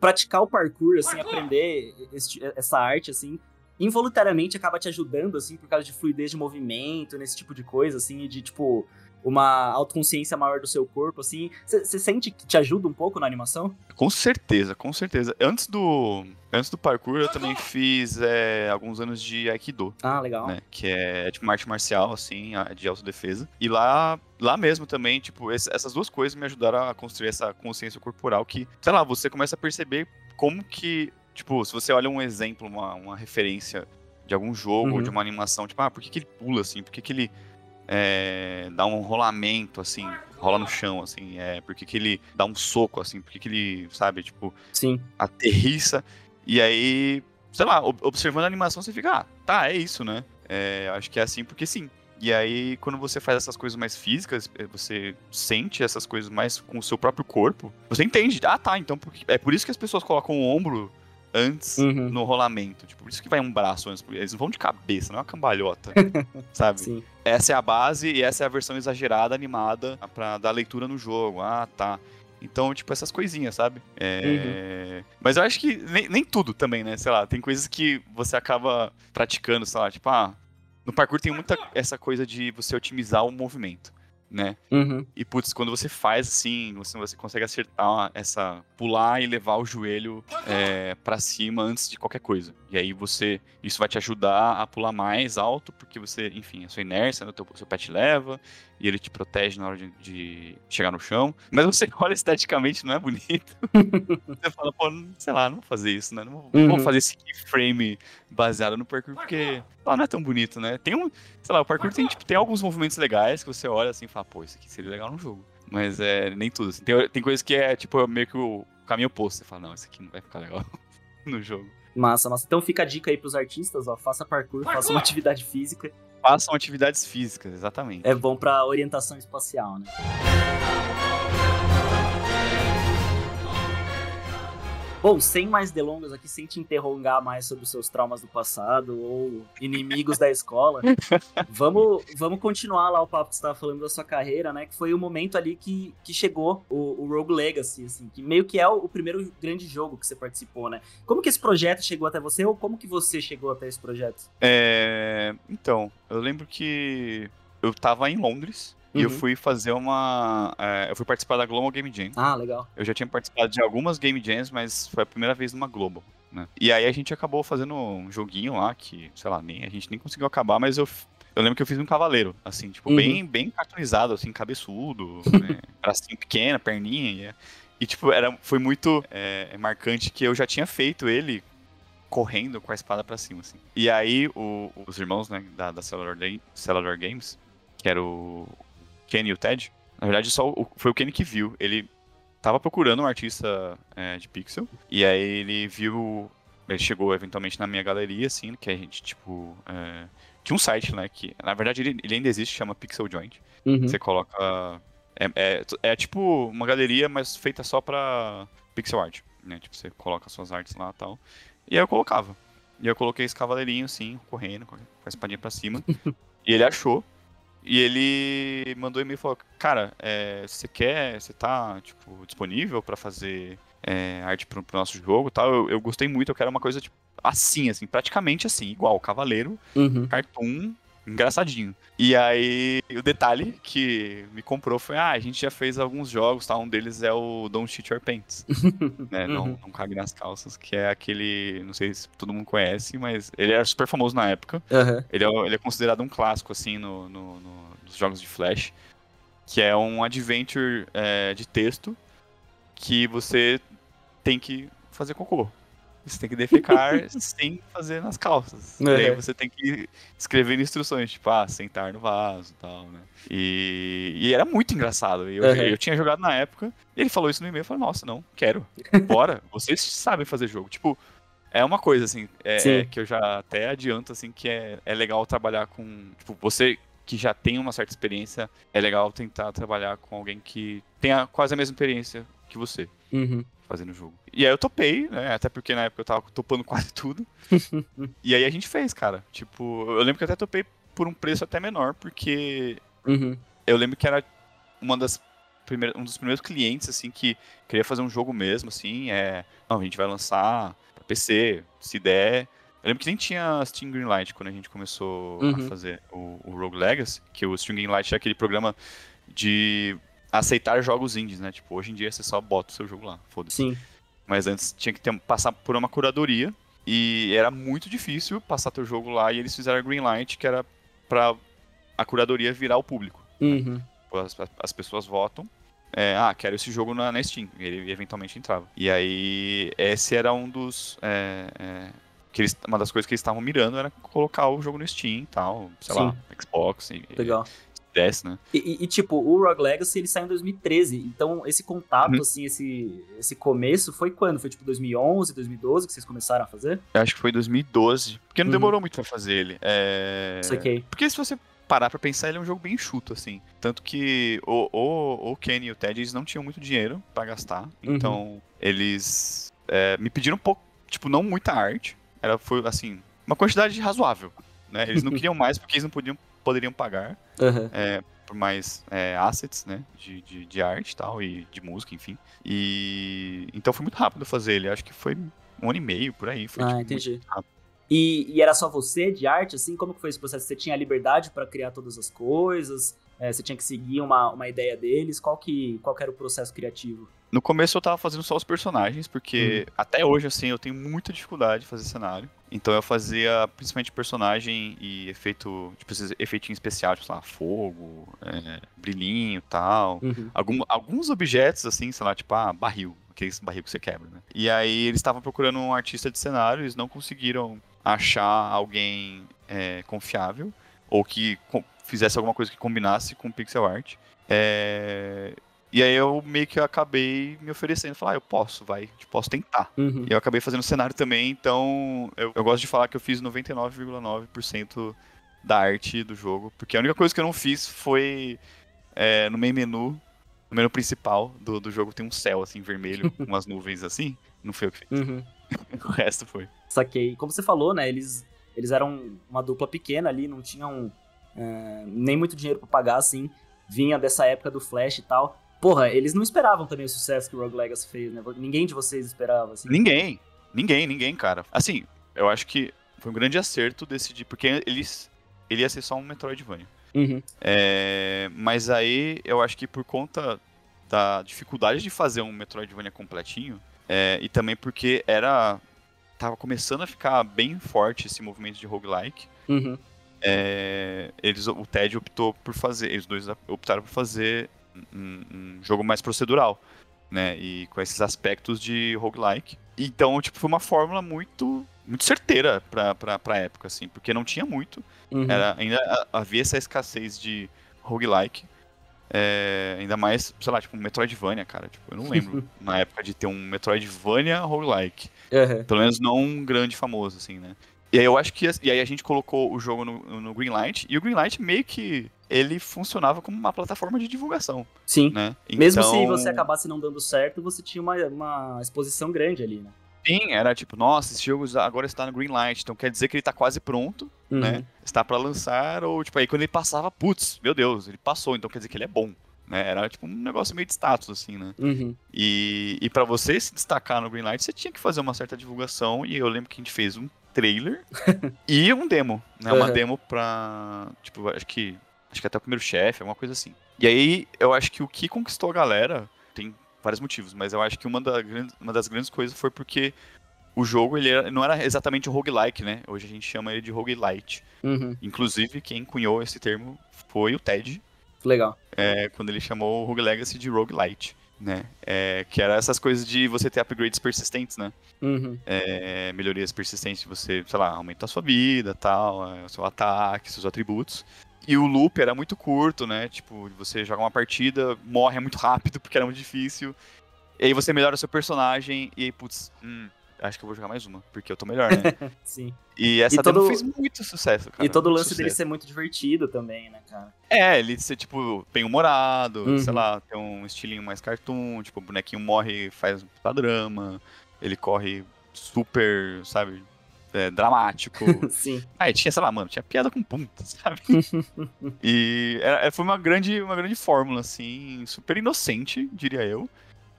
praticar o parkour, assim, aprender este- essa arte, assim, involuntariamente acaba te ajudando, assim, por causa de fluidez de movimento, nesse tipo de coisa, assim, e de, tipo, uma autoconsciência maior do seu corpo, assim. Você sente que te ajuda um pouco na animação? Com certeza, com certeza. Antes do, antes do parkour, eu também fiz é, alguns anos de Aikido, Ah, legal. né? Que é tipo uma arte marcial, assim, de autodefesa. E lá, lá mesmo também, tipo, esse- essas duas coisas me ajudaram a construir essa consciência corporal que, sei lá, você começa a perceber como que, tipo, se você olha um exemplo, uma, uma referência de algum jogo ou Uhum. de uma animação, tipo, ah, por que, que ele pula assim? Por que, que ele é, dá um rolamento, assim, rola no chão, assim? É, por que, ele dá um soco, assim? Por que, ele, sabe, tipo, Sim. aterriça e aí, sei lá, ob- observando a animação você fica, ah, tá, é isso, né? É, acho que é assim porque sim. E aí, quando você faz essas coisas mais físicas, eh, você sente essas coisas mais com o seu próprio corpo, você entende, ah, tá, então é por isso que as pessoas colocam o ombro antes Uhum. no rolamento, tipo, por isso que vai um braço antes, eles não vão de cabeça, não é uma cambalhota, sabe? Sim. essa é a base e essa é a versão exagerada, animada, pra dar leitura no jogo. Ah, tá. Então, tipo, essas coisinhas, sabe? É... Mas eu acho que nem, nem tudo também, né? Sei lá, tem coisas que você acaba praticando, sei lá, tipo, ah, no parkour tem muita essa coisa de você otimizar o movimento, né? Uhum. E, putz, quando você faz assim, você, você consegue acertar essa. pular e levar o joelho é, para cima antes de qualquer coisa. E aí você. Isso vai te ajudar a pular mais alto, porque você, enfim, a sua inércia, né, o seu pé te leva, e ele te protege na hora de, de chegar no chão. Mas você olha esteticamente, não é bonito. você fala, pô, não- sei lá, não vou fazer isso, né? Não vou, não vou Uhum. fazer esse keyframe baseado no parkour, porque lá não é tão bonito, né? Tem um. Sei lá, o parkour tem, tipo, tem alguns movimentos legais que você olha assim e fala, pô, isso aqui seria legal no jogo. Mas é nem tudo. Assim. Tem, tem coisas que é tipo meio que o caminho oposto. Você fala, não, isso aqui não vai ficar legal no jogo. Massa, massa. Então fica a dica aí pros artistas, ó. Faça parkour, parkour. faça uma atividade física. Façam atividades físicas, exatamente. É bom pra orientação espacial, né? Bom, sem mais delongas aqui, sem te interrogar mais sobre os seus traumas do passado ou inimigos da escola, vamos, vamos continuar lá o papo que você estava falando da sua carreira, né? Que foi o momento ali que, que chegou o, o Rogue Legacy, assim, que meio que é o, o, primeiro grande jogo que você participou, né? Como que esse projeto chegou até você ou como que você chegou até esse projeto? É... Então, eu lembro que eu tava em Londres e eu uhum. fui fazer uma. É, eu fui participar da Global Game Jam. Ah, legal. Eu já tinha participado de algumas Game Jams, mas foi a primeira vez numa Global. Né? E aí a gente acabou fazendo um joguinho lá que, sei lá, nem, a gente nem conseguiu acabar, mas eu, eu lembro que eu fiz um cavaleiro, assim, tipo, uhum. bem, bem cartunizado, assim, cabeçudo, né? bracinho pequeno, perninha. E, e, tipo, era, foi muito é, marcante que eu já tinha feito ele correndo com a espada para cima, assim. E aí, o, os irmãos, né, da, da Cellular, Cellular Games, que era o, Kenny e o Ted. Na verdade, só o, foi o Kenny que viu. Ele tava procurando um artista é, de pixel. E aí ele viu. Ele chegou eventualmente na minha galeria, assim, que a gente, tipo. É, tinha um site, né? Que, na verdade, ele, ele ainda existe, chama Pixel Joint. Uhum. Você coloca. É, é, é, tipo uma galeria, mas feita só pra pixel art. Né? Tipo, você coloca suas artes lá e tal. E aí eu colocava. E eu coloquei esse cavaleirinho, assim, correndo, com a espadinha pra cima. e ele achou. E ele mandou e-mail e falou: Cara, é, você quer, você tá tipo, disponível para fazer é, arte pro, pro nosso jogo tal? Eu, eu, gostei muito, eu quero uma coisa tipo, assim, assim, praticamente assim, igual, Cavaleiro, uhum. Cartoon, engraçadinho. E aí, o detalhe que me comprou foi: ah, a gente já fez alguns jogos, tá? Um deles é o Don't Cheat Your Pants. né? Uhum. Não, não cague nas calças, que é aquele. Não sei se todo mundo conhece, mas ele era super famoso na época. Uhum. Ele, é, ele é considerado um clássico, assim, no, no, no, nos jogos de Flash. Que é um adventure é, de texto que você tem que fazer cocô. Você tem que defecar sem fazer nas calças. E aí você tem que escrever instruções, tipo, ah, sentar no vaso e tal, né? E, e era muito engraçado. Eu, uhum. eu tinha jogado na época, ele falou isso no e-mail, eu falei, nossa, não, quero. Bora, vocês sabem fazer jogo. Tipo, é uma coisa, assim, é, é, que eu já até adianto, assim, que é, é legal trabalhar com. Tipo, você que já tem uma certa experiência, é legal tentar trabalhar com alguém que tenha quase a mesma experiência que você. Uhum fazendo o jogo. E aí eu topei, né? Até porque na época eu tava topando quase tudo. e aí a gente fez, cara. Tipo, eu lembro que eu até topei por um preço até menor, porque uhum. eu lembro que era uma das primeiras, um dos primeiros clientes, assim, que queria fazer um jogo mesmo, assim, é... Não, a gente vai lançar pra PC, se der... Eu lembro que nem tinha Steam Greenlight quando a gente começou uhum. a fazer o, o Rogue Legacy, que o Steam Greenlight é aquele programa de aceitar jogos indies, né? Tipo, hoje em dia você só bota o seu jogo lá, foda-se. Sim. Mas antes tinha que ter, passar por uma curadoria e era muito difícil passar teu jogo lá e eles fizeram a Greenlight, que era pra a curadoria virar o público. Uhum. Né? As, as, pessoas votam. É, ah, quero esse jogo na, na Steam. Ele eventualmente entrava. E aí, esse era um dos. É, é, que eles, uma das coisas que eles estavam mirando era colocar o jogo no Steam e tal, sei Sim. lá, Xbox. E, Legal né? E, e, tipo, o Rogue Legacy ele saiu em 2013, então esse contato, hum. assim, esse, esse começo foi quando? Foi tipo 2011, 2012 que vocês começaram a fazer? Eu acho que foi 2012, porque não uhum. demorou muito pra fazer ele. É... Okay. Porque se você parar pra pensar, ele é um jogo bem enxuto, assim. Tanto que o, o, o Kenny e o Ted, eles não tinham muito dinheiro para gastar, uhum. então eles é, me pediram um pouco, tipo, não muita arte, era, foi, assim, uma quantidade razoável, né? Eles não queriam mais porque eles não podiam poderiam pagar uhum. é, por mais é, assets, né, de, de, de, arte e tal, e de música, enfim. E então foi muito rápido fazer ele, acho que foi um ano e meio por aí. Foi, ah, tipo, entendi. E, e, era só você de arte, assim? Como que foi esse processo? Você tinha liberdade para criar todas as coisas? É, você tinha que seguir uma, uma ideia deles? Qual que, qual que era o processo criativo? No começo eu tava fazendo só os personagens, porque uhum. até hoje, assim, eu tenho muita dificuldade de fazer cenário. Então eu fazia principalmente personagem e efeito, tipo, efeitinho especial, tipo, sei lá, fogo, é, brilhinho e tal. Uhum. Algum, alguns objetos, assim, sei lá, tipo, ah, barril, aqueles barril que você quebra, né? E aí eles estavam procurando um artista de cenário, eles não conseguiram achar alguém é, confiável ou que fizesse alguma coisa que combinasse com pixel art. É... E aí eu meio que acabei me oferecendo, falar, ah, eu posso, vai, posso tentar. Uhum. E eu acabei fazendo cenário também, então eu, eu gosto de falar que eu fiz 99,9% da arte do jogo, porque a única coisa que eu não fiz foi é, no meio menu, no menu principal do, do jogo tem um céu assim vermelho, com umas nuvens assim, não foi eu que fiz. Uhum. o resto foi. Saquei. Como você falou, né, eles, eles eram uma dupla pequena ali, não tinham é, nem muito dinheiro pra pagar, assim, vinha dessa época do Flash e tal. Porra, eles não esperavam também o sucesso que o Rogue Legacy fez, né? Ninguém de vocês esperava, assim. Ninguém. Ninguém, ninguém, cara. Assim, eu acho que foi um grande acerto decidir, porque eles ele ia ser só um Metroidvania. Uhum. É, mas aí eu acho que por conta da dificuldade de fazer um Metroidvania completinho, é, e também porque era. tava começando a ficar bem forte esse movimento de roguelike. Uhum. É, eles, o Ted optou por fazer, eles dois optaram por fazer um, um, jogo mais procedural, né? E com esses aspectos de roguelike. Então, tipo, foi uma fórmula muito muito certeira pra, pra, pra época, assim, porque não tinha muito. Uhum. Era, ainda havia essa escassez de roguelike. É, ainda mais, sei lá, tipo, um Metroidvania, cara. Tipo, eu não lembro na época de ter um Metroidvania roguelike. Uhum. Pelo menos não um grande famoso, assim, né? E aí eu acho que. E aí a gente colocou o jogo no, no Greenlight, e o Greenlight meio que. Ele funcionava como uma plataforma de divulgação. Sim. Né? Mesmo Então- se você acabasse não dando certo, você tinha uma, uma exposição grande ali, né? Sim, era tipo, nossa, esse jogo agora está no Greenlight, então quer dizer que ele tá quase pronto, Uhum. né? Está pra lançar, ou tipo, aí quando ele passava, putz, meu Deus, ele passou, então quer dizer que ele é bom. Né? Era tipo um negócio meio de status, assim, né? Uhum. E, e para você se destacar no Greenlight, você tinha que fazer uma certa divulgação. E eu lembro que a gente fez um trailer e um demo, né? Uma Uhum. demo pra. Tipo, acho que. Acho que até o primeiro chefe, alguma coisa assim. E aí, eu acho que o que conquistou a galera tem vários motivos, mas eu acho que uma, da, uma das grandes coisas foi porque o jogo ele era- não era exatamente roguelike, né? Hoje a gente chama ele de roguelite. Uhum. Inclusive, quem cunhou esse termo foi o Ted, Legal. é, quando ele chamou o Rogue Legacy de roguelite, né? É, que era essas coisas de você ter upgrades persistentes, né? Uhum. É, melhorias persistentes, de você, sei lá, aumentar a sua vida, tal, é, o seu ataque, seus atributos. E o loop era muito curto, né? Tipo, você joga uma partida, morre muito rápido porque era muito difícil. E aí você melhora o seu personagem e aí, putz, hum, acho que eu vou jogar mais uma, porque eu tô melhor, né? Sim. E essa E todo- fez muito sucesso, cara. e todo o lance dele sucesso. ser muito divertido também, né, cara? É, ele ser, tipo, bem humorado, Uhum. sei lá, tem um estilinho mais cartoon, tipo, o bonequinho morre e faz um drama, ele corre super, sabe, é, dramático. Sim. ah, e tinha, sei lá, mano, tinha piada com punta, sabe? e era- foi uma grande, uma grande fórmula, assim, super inocente, diria eu,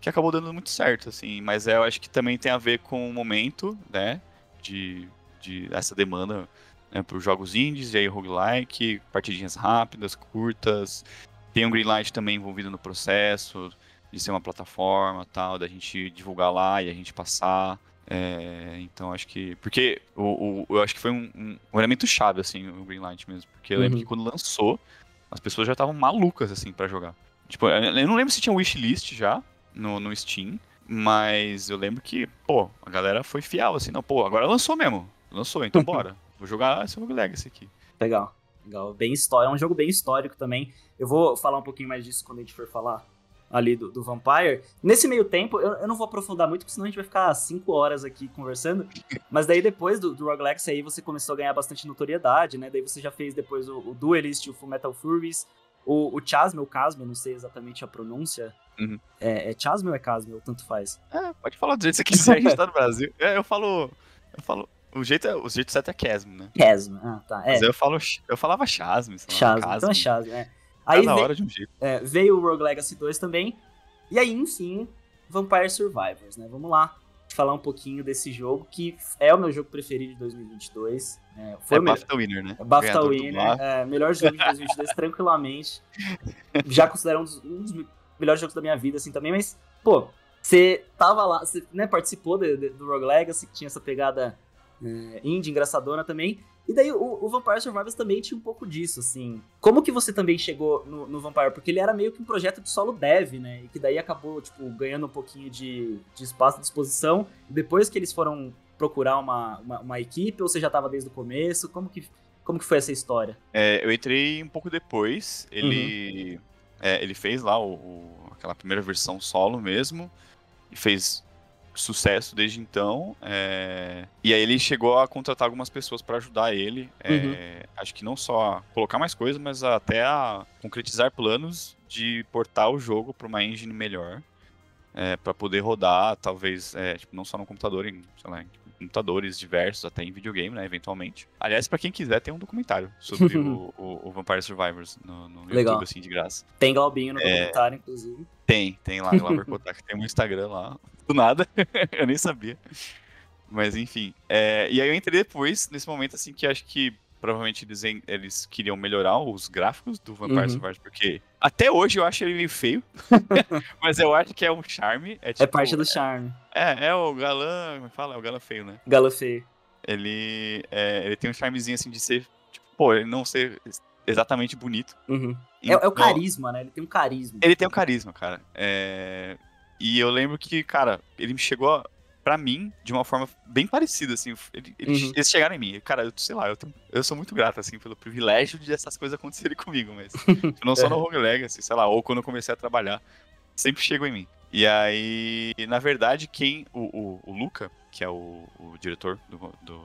que acabou dando muito certo, assim, mas eu acho que também tem a ver com o momento, né, de, de essa demanda né, para os jogos indies, e aí roguelike, partidinhas rápidas, curtas. Tem um Greenlight também envolvido no processo de ser uma plataforma tal, da gente divulgar lá e a gente passar. É, então acho que. Porque o, o- eu acho que foi um, um- um elemento chave, assim, o Greenlight mesmo. Porque eu lembro Uhum. que quando lançou, as pessoas já estavam malucas, assim, para jogar. Tipo, eu eu não lembro se tinha wishlist já no, no Steam, mas eu lembro que, pô, a galera foi fiel, assim, não, pô, agora lançou mesmo. Lançou, então bora. Vou jogar esse Rogue Legacy aqui. Legal. Legal. Bem histórico. É um jogo bem histórico também. Eu vou falar um pouquinho mais disso quando a gente for falar ali do, do Vampire. Nesse meio tempo, eu, eu não vou aprofundar muito, porque senão a gente vai ficar cinco horas aqui conversando. Mas daí depois do, do Rogue Legacy aí você começou a ganhar bastante notoriedade, né? Daí você já fez depois o, o Duelist, o Full Metal Furies, o, o Chasme, o Casme, eu não sei exatamente a pronúncia. Uhum. É, é Chasme ou é Casme? Ou tanto faz? É, pode falar do jeito que você quiser, a gente tá no Brasil. É, eu falo. Eu falo. O jeito, é, o jeito certo é Chasm, né? Chasme. Ah, tá. É, Mas eu falo. Eu falava Chasm, sei lá. Chasm. Então é Chasme, é. Tá Aí na vem- hora de um jeito. É, veio o Rogue Legacy 2 também. E aí, enfim, Vampire Survivors, né? Vamos lá falar um pouquinho desse jogo, que é o meu jogo preferido de 2022. É, foi É. BAFTA Winner, né? É BAFTA Winner, é, melhor jogo de 2022 tranquilamente. Já considero um dos, um dos melhores jogos da minha vida, assim, também, mas, pô, você tava lá, você né, participou de- de- do Rogue Legacy, que tinha essa pegada é, indie, engraçadona também, e daí o, o Vampire Survivors também tinha um pouco disso, assim. Como que você também chegou no, no Vampire? Porque ele era meio que um projeto de solo dev, né, e que daí acabou, tipo, ganhando um pouquinho de, de espaço à disposição, depois que eles foram procurar uma, uma, uma equipe, ou você já tava desde o começo? Como que, como que foi essa história? É, eu entrei um pouco depois. Ele. Uhum. é, ele fez lá o, o- aquela primeira versão solo mesmo, e fez sucesso desde então. É... E aí ele chegou a contratar algumas pessoas para ajudar ele. É... Uhum. Acho que não só a colocar mais coisas, mas até a concretizar planos de portar o jogo para uma engine melhor. É, para poder rodar, talvez, tipo, não só no computador, em, sei lá, em computadores diversos, até em videogame, né, eventualmente. Aliás, para quem quiser, tem um documentário sobre o, o, o, Vampire Survivors no, no Legal. YouTube, assim, de graça. Tem Glaubinho no é... documentário, inclusive. Tem, tem lá, Glauber Kotak. tem um Instagram lá, do nada, eu nem sabia. Mas enfim, é... e aí eu entrei depois, nesse momento, assim, que acho que provavelmente eles, eles queriam melhorar os gráficos do Vampire uhum. Survivors, porque até hoje eu acho ele meio feio, mas eu acho que é um charme. É, é tipo, é parte do charme. É, é o galã, como é fala? É o galã feio, né? Galã feio. Ele, é, ele tem um charmezinho assim de ser, tipo, pô, ele não ser exatamente bonito. Uhum. Então, é, é, o carisma, né? Ele tem um carisma. Ele tem um carisma, cara. É... E eu lembro que, cara, ele chegou para mim de uma forma bem parecida, assim. Ele, eles, uhum. eles, chegaram em mim. Cara, eu sei lá, eu, tenho, eu sou muito grato, assim, pelo privilégio de essas coisas acontecerem comigo, mas não só é. no Rogue Legacy, sei lá, ou quando eu comecei a trabalhar, sempre chegam em mim. E aí, na verdade, quem. O, o, o Luca, que é o, o diretor do, do,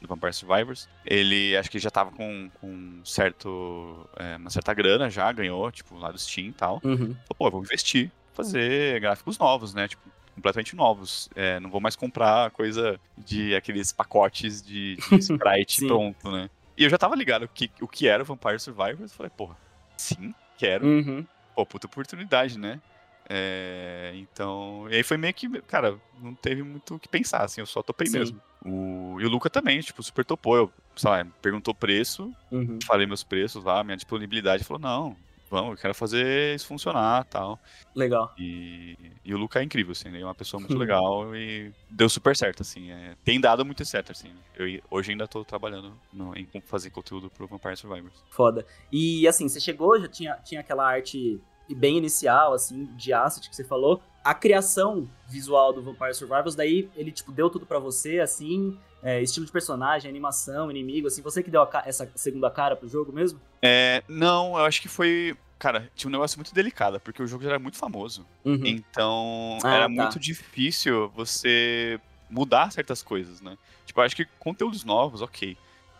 do, Vampire Survivors, ele acho que já tava com, com certo, é, uma certa grana já, ganhou, tipo, lá do Steam e tal. Uhum. Falou, pô, eu vou investir, fazer gráficos novos, né? Tipo, completamente novos. É, não vou mais comprar coisa de aqueles pacotes de, de sprite pronto, né? E eu já tava ligado o que, o que era o Vampire Survivors. Falei, porra, sim, quero. Uhum. Pô, puta oportunidade, né? É, então. E aí foi meio que, cara, não teve muito o que pensar, assim, eu só topei sim. mesmo. O, e o Luca também, tipo, super topou. Eu, sei lá, perguntou preço, uhum. falei meus preços lá, minha disponibilidade, falou, não, vamos, eu quero fazer isso funcionar tal. Legal. E, e o Luca é incrível, assim, ele é uma pessoa muito legal e deu super certo, assim. É, tem dado muito certo, assim. Eu hoje ainda tô trabalhando no, em fazer conteúdo pro Vampire Survivors. Foda. E assim, você chegou, já tinha, tinha aquela arte bem inicial, assim, de asset que você falou. A criação visual do Vampire Survivors, daí ele, tipo, deu tudo para você, assim, é, estilo de personagem, animação, inimigo, assim, você que deu essa segunda cara pro jogo mesmo? É, não, eu acho que foi. Cara, tinha um negócio muito delicado, porque o jogo já era muito famoso. Uhum. Então, ah, era tá. muito difícil você mudar certas coisas, né? Tipo, eu acho que conteúdos novos, ok.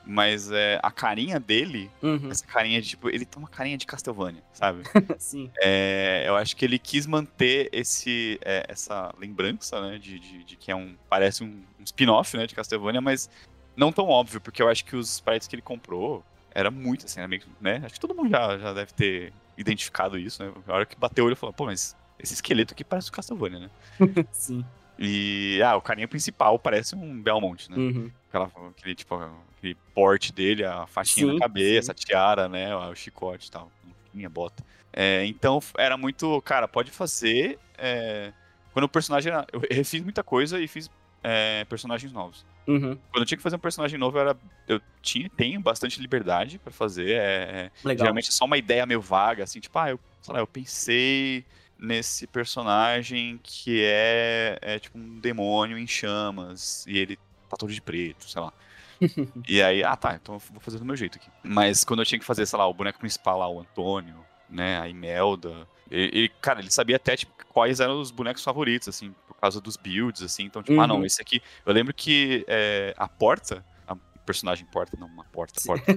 Mas é, a carinha dele, uhum. essa carinha de, tipo, ele tem uma carinha de Castlevania, sabe? Sim. É, eu acho que ele quis manter esse, é, essa lembrança, né, de, de, de, que é um, parece um, um spin-off, né, de Castlevania, mas não tão óbvio, porque eu acho que os sprites que ele comprou era muito, assim, era meio, né, acho que todo mundo já, já deve ter identificado isso, né, a hora que bateu o olho, falou, pô, mas esse esqueleto aqui parece o Castlevania, né? Sim. E, ah, o carinha principal parece um Belmont, né? Uhum. Aquela, aquele, tipo, aquele porte dele, a faixinha sim, na cabeça, sim. a tiara, né? O chicote e tal, minha bota. É, então, era muito, cara, pode fazer. É, quando o personagem era, Eu refiz muita coisa e fiz é, personagens novos. Uhum. Quando eu tinha que fazer um personagem novo, eu, era, eu tinha, tenho bastante liberdade para fazer. É, é geralmente é só uma ideia meio vaga, assim, tipo, ah, eu, sei lá, eu pensei nesse personagem que é, é tipo um demônio em chamas e ele tá todo de preto, sei lá. e aí, ah tá, então eu vou fazer do meu jeito aqui. Mas quando eu tinha que fazer, sei lá, o boneco principal lá, o Antônio, né, a Imelda, e, cara, ele sabia até tipo, quais eram os bonecos favoritos, assim, por causa dos builds, assim. Então, tipo, uhum. ah não, uhum. esse aqui. Eu lembro que é, a porta, a personagem porta, não, uma porta, porta.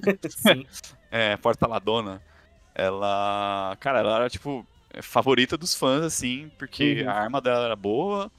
É, porta ladona, ela. Cara, ela era tipo é, favorita dos fãs, assim, porque uhum. a arma dela era boa,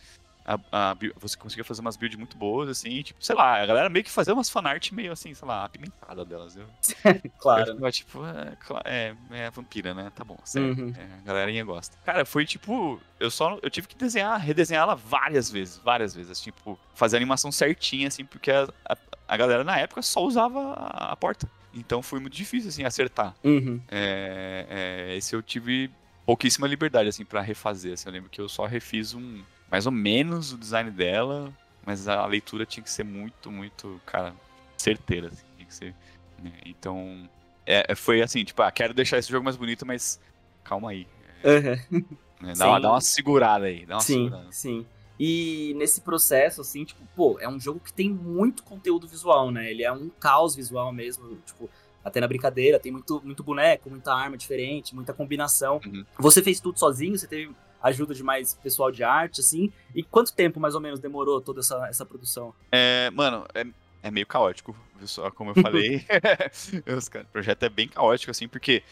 a, a, você conseguia fazer umas builds muito boas, assim, tipo, sei lá, a galera meio que fazia umas fanart meio assim, sei lá, apimentada delas. Eu, claro. Eu, tipo, é, é, é, vampira, né? Tá bom, sério. Uhum. É, a galerinha gosta. Cara, foi tipo, eu só, eu tive que desenhar, redesenhar ela várias vezes, várias vezes, assim, tipo, fazer a animação certinha, assim, porque a, a, a galera na época só usava a, a porta. Então foi muito difícil, assim, acertar. Uhum. É, é, esse eu tive pouquíssima liberdade, assim, para refazer. Assim, eu lembro que eu só refiz um, mais ou menos o design dela, mas a leitura tinha que ser muito, muito, cara, certeira, assim, tinha que ser. Né? Então, é, é, foi assim, tipo, ah, quero deixar esse jogo mais bonito, mas calma aí. Uhum. Né? Dá, uma, dá, uma, segurada aí, dá uma sim, segurada. Sim, E nesse processo, assim, tipo, pô, é um jogo que tem muito conteúdo visual, né? Ele é um caos visual mesmo, tipo, até na brincadeira, tem muito, muito boneco, muita arma diferente, muita combinação. Uhum. Você fez tudo sozinho, você teve ajuda de mais pessoal de arte, assim. E quanto tempo mais ou menos demorou toda essa, essa produção? É, mano, é, é meio caótico, viu só como eu falei. O projeto é bem caótico, assim, porque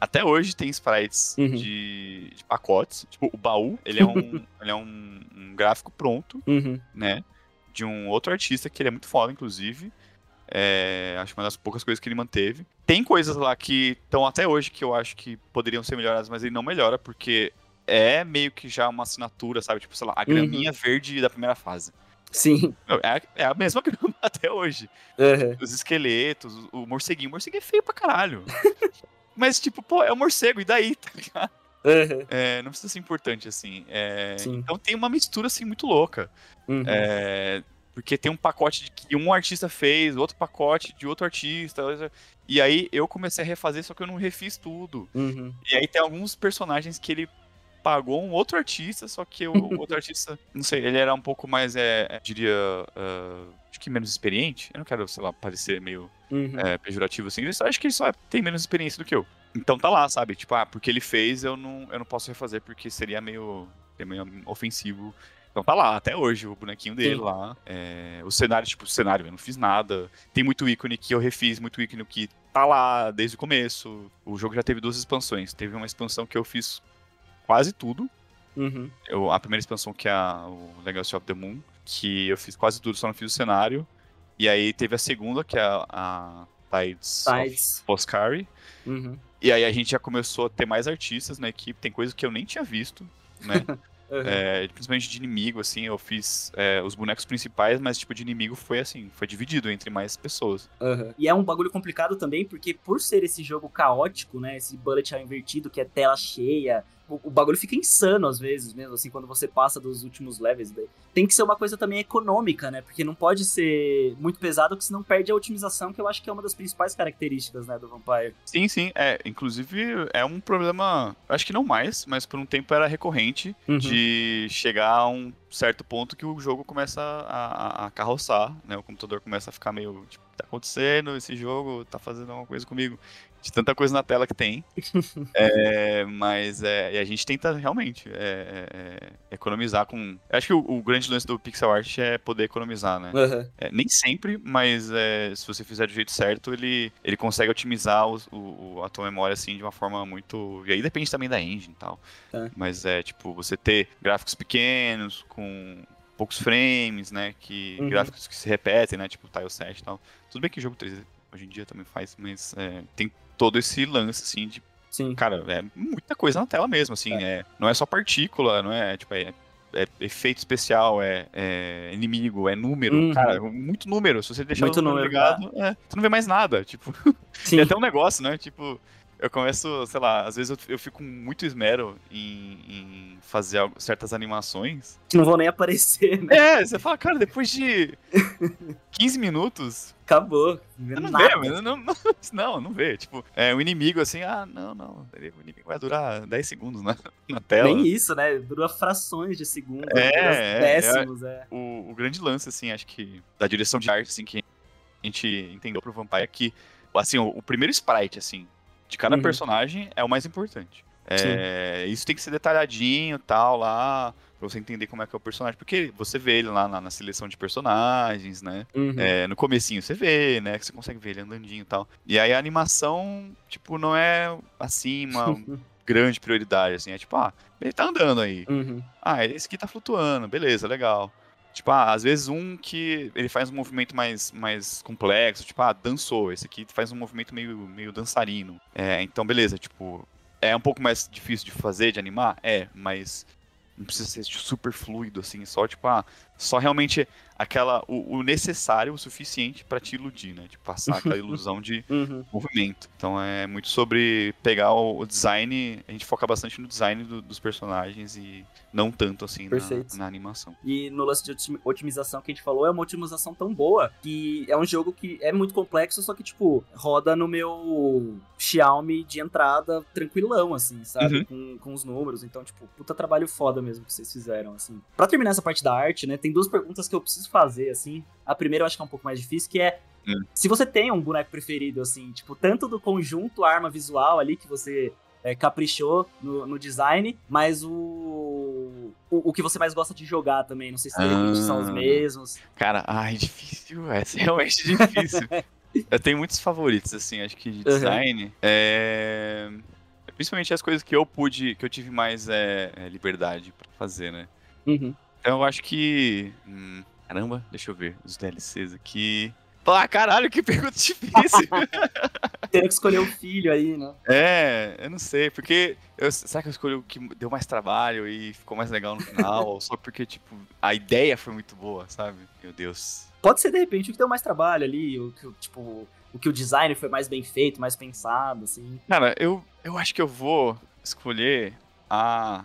até hoje tem sprites Uhum. de, de pacotes. Tipo, o baú, ele é um, ele é um, um gráfico pronto, Uhum. né? De um outro artista, que ele é muito foda, inclusive. É, acho uma das poucas coisas que ele manteve. Tem coisas lá que estão até hoje que eu acho que poderiam ser melhoradas, mas ele não melhora, porque é meio que já uma assinatura, sabe? Tipo, sei lá, a graminha verde da primeira fase. Sim. É, é a mesma grama até hoje. Uhum. Os esqueletos, o, morceguinho. O morceguinho é feio pra caralho. Mas, tipo, pô, é um morcego, e daí, tá ligado? Uhum. É, não precisa ser importante, assim. É, então tem uma mistura, assim, muito louca. Uhum. É, porque tem um pacote de que um artista fez, outro pacote de outro artista. E aí eu comecei a refazer, só que eu não refiz tudo. Uhum. E aí tem alguns personagens que ele pagou um outro artista, só que o outro artista, não sei, ele era um pouco mais, é, é, diria, ah, acho que menos experiente. Eu não quero, sei lá, parecer meio Uhum. é, pejorativo assim. Eu só acho que ele só tem menos experiência do que eu. Então tá lá, sabe? Tipo, ah, porque ele fez, eu não, eu não posso refazer porque seria meio, meio ofensivo. Então tá lá, até hoje, o bonequinho dele Sim. lá. É, o cenário, tipo, o cenário, eu não fiz nada. Tem muito ícone que eu refiz, muito ícone que tá lá desde o começo. O jogo já teve duas expansões. Teve uma expansão que eu fiz quase tudo. Uhum. Eu, a primeira expansão, que é a, o Legacy of the Moon, que eu fiz quase tudo, só não fiz o cenário. E aí teve a segunda, que é a, a Tides, Tides. of. Uhum. E aí a gente já começou a ter mais artistas na equipe, tem coisas que eu nem tinha visto, né? Uhum. É, principalmente de inimigo, assim, eu fiz é, os bonecos principais, mas tipo de inimigo foi assim, foi dividido entre mais pessoas. Uhum. E é um bagulho complicado também, porque por ser esse jogo caótico, né? Esse bullet hell invertido, que é tela cheia, o, o bagulho fica insano às vezes mesmo, assim, quando você passa dos últimos levels. daí. Tem que ser uma coisa também econômica, né? Porque não pode ser muito pesado, porque senão perde a otimização, que eu acho que é uma das principais características, né, do Vampire. Sim, sim, é, inclusive é um problema, acho que não mais, mas por um tempo era recorrente Uhum. de chegar a um certo ponto que o jogo começa a, a, a carroçar, né? O computador começa a ficar meio, tipo, tá acontecendo esse jogo, tá fazendo alguma coisa comigo. De tanta coisa na tela que tem. É, mas é, e a gente tenta realmente é, é, é, economizar com. Eu acho que o, o grande lance do pixel art é poder economizar, né? Uhum. Nem sempre, mas se você fizer do jeito certo, ele, ele consegue otimizar os- o- a tua memória assim de uma forma muito. E aí depende também da engine e tal. Tá. Mas é tipo, você ter gráficos pequenos, com poucos frames, né? Que, Uhum. Gráficos que se repetem, né? Tipo tile set e tal. Tudo bem que jogo 3D hoje em dia também faz, mas é, tem todo esse lance, assim, de Sim. Cara, é muita coisa na tela mesmo, assim. É. não é só partícula, não é, tipo, é, é efeito especial, é, é inimigo, é número. Uhum. Cara, muito número. Se você deixar Muito o número número, ligado, é, você não vê mais nada. Tipo, Sim. tem até um negócio, né? Tipo, eu começo, sei lá, às vezes eu, eu fico com muito esmero em, em fazer algo- certas animações. Que não vão nem aparecer, né? É, você fala, cara, depois de 15 minutos, Acabou. Não não nada. vê, não, não, não, não vê. Tipo, é, o inimigo assim, ah, não, não, o inimigo vai durar 10 segundos na, na tela. Nem isso, né? Dura frações de segundo, É, dura é, décimos, é. o, o grande lance, assim, acho que da direção de arte, assim, que a gente entendeu pro Vampire é que, assim, o, o primeiro sprite, assim, de cada Uhum. personagem é o mais importante. É, isso tem que ser detalhadinho tal lá, pra você entender como é que é o personagem. Porque você vê ele lá na, na seleção de personagens, né? Uhum. É, no comecinho você vê, né? Que você consegue ver ele andandinho e tal. E aí a animação, tipo, não é, assim, uma grande prioridade, assim. É tipo, ah, ele tá andando aí. Uhum. Ah, esse aqui tá flutuando, beleza, legal. Tipo, ah, às vezes um que ele faz um movimento mais, mais complexo, tipo, ah, dançou, esse aqui faz um movimento meio, meio dançarino. É, então, beleza, tipo, é um pouco mais difícil de fazer, de animar? É, mas não precisa ser super fluido, assim, só, tipo, ah, só realmente aquela, o, o necessário, o suficiente pra te iludir, né? Tipo, passar aquela ilusão de Uhum. movimento. Então é muito sobre pegar o, o design, a gente foca bastante no design do- dos personagens e não tanto assim na, na animação. E no lance de otim- otimização que a gente falou, é uma otimização tão boa que é um jogo que é muito complexo, só que, tipo, roda no meu Xiaomi de entrada tranquilão, assim, sabe? Uhum. Com, com os números. Então, tipo, puta trabalho foda mesmo que vocês fizeram, assim. Pra terminar essa parte da arte, né, tem duas perguntas que eu preciso fazer, assim. A primeira eu acho que é um pouco mais difícil, que é Hum. Se você tem um boneco preferido, assim, tipo, tanto do conjunto arma visual ali que você é, caprichou no, no, design, mas o, o, o que você mais gosta de jogar também. Não sei se repente são os Ah. mesmos. Cara, ai, difícil. É realmente difícil. eu tenho muitos favoritos, assim, acho que de Uhum. design. É... Principalmente as coisas que eu pude, que eu tive mais é, é, liberdade pra fazer, né? Uhum. Então eu acho que. hum, caramba, deixa eu ver os DLCs aqui. Ah, caralho, que pergunta difícil. Teria que escolher o filho aí, né? é, eu não sei, porque. Eu, será que eu escolhi o que deu mais trabalho e ficou mais legal no final? ou só porque, tipo, a ideia foi muito boa, sabe? Meu Deus. Pode ser, de repente, o que deu mais trabalho ali, o que, o- tipo, o que o design foi mais bem feito, mais pensado, assim. Cara, eu, eu acho que eu vou escolher a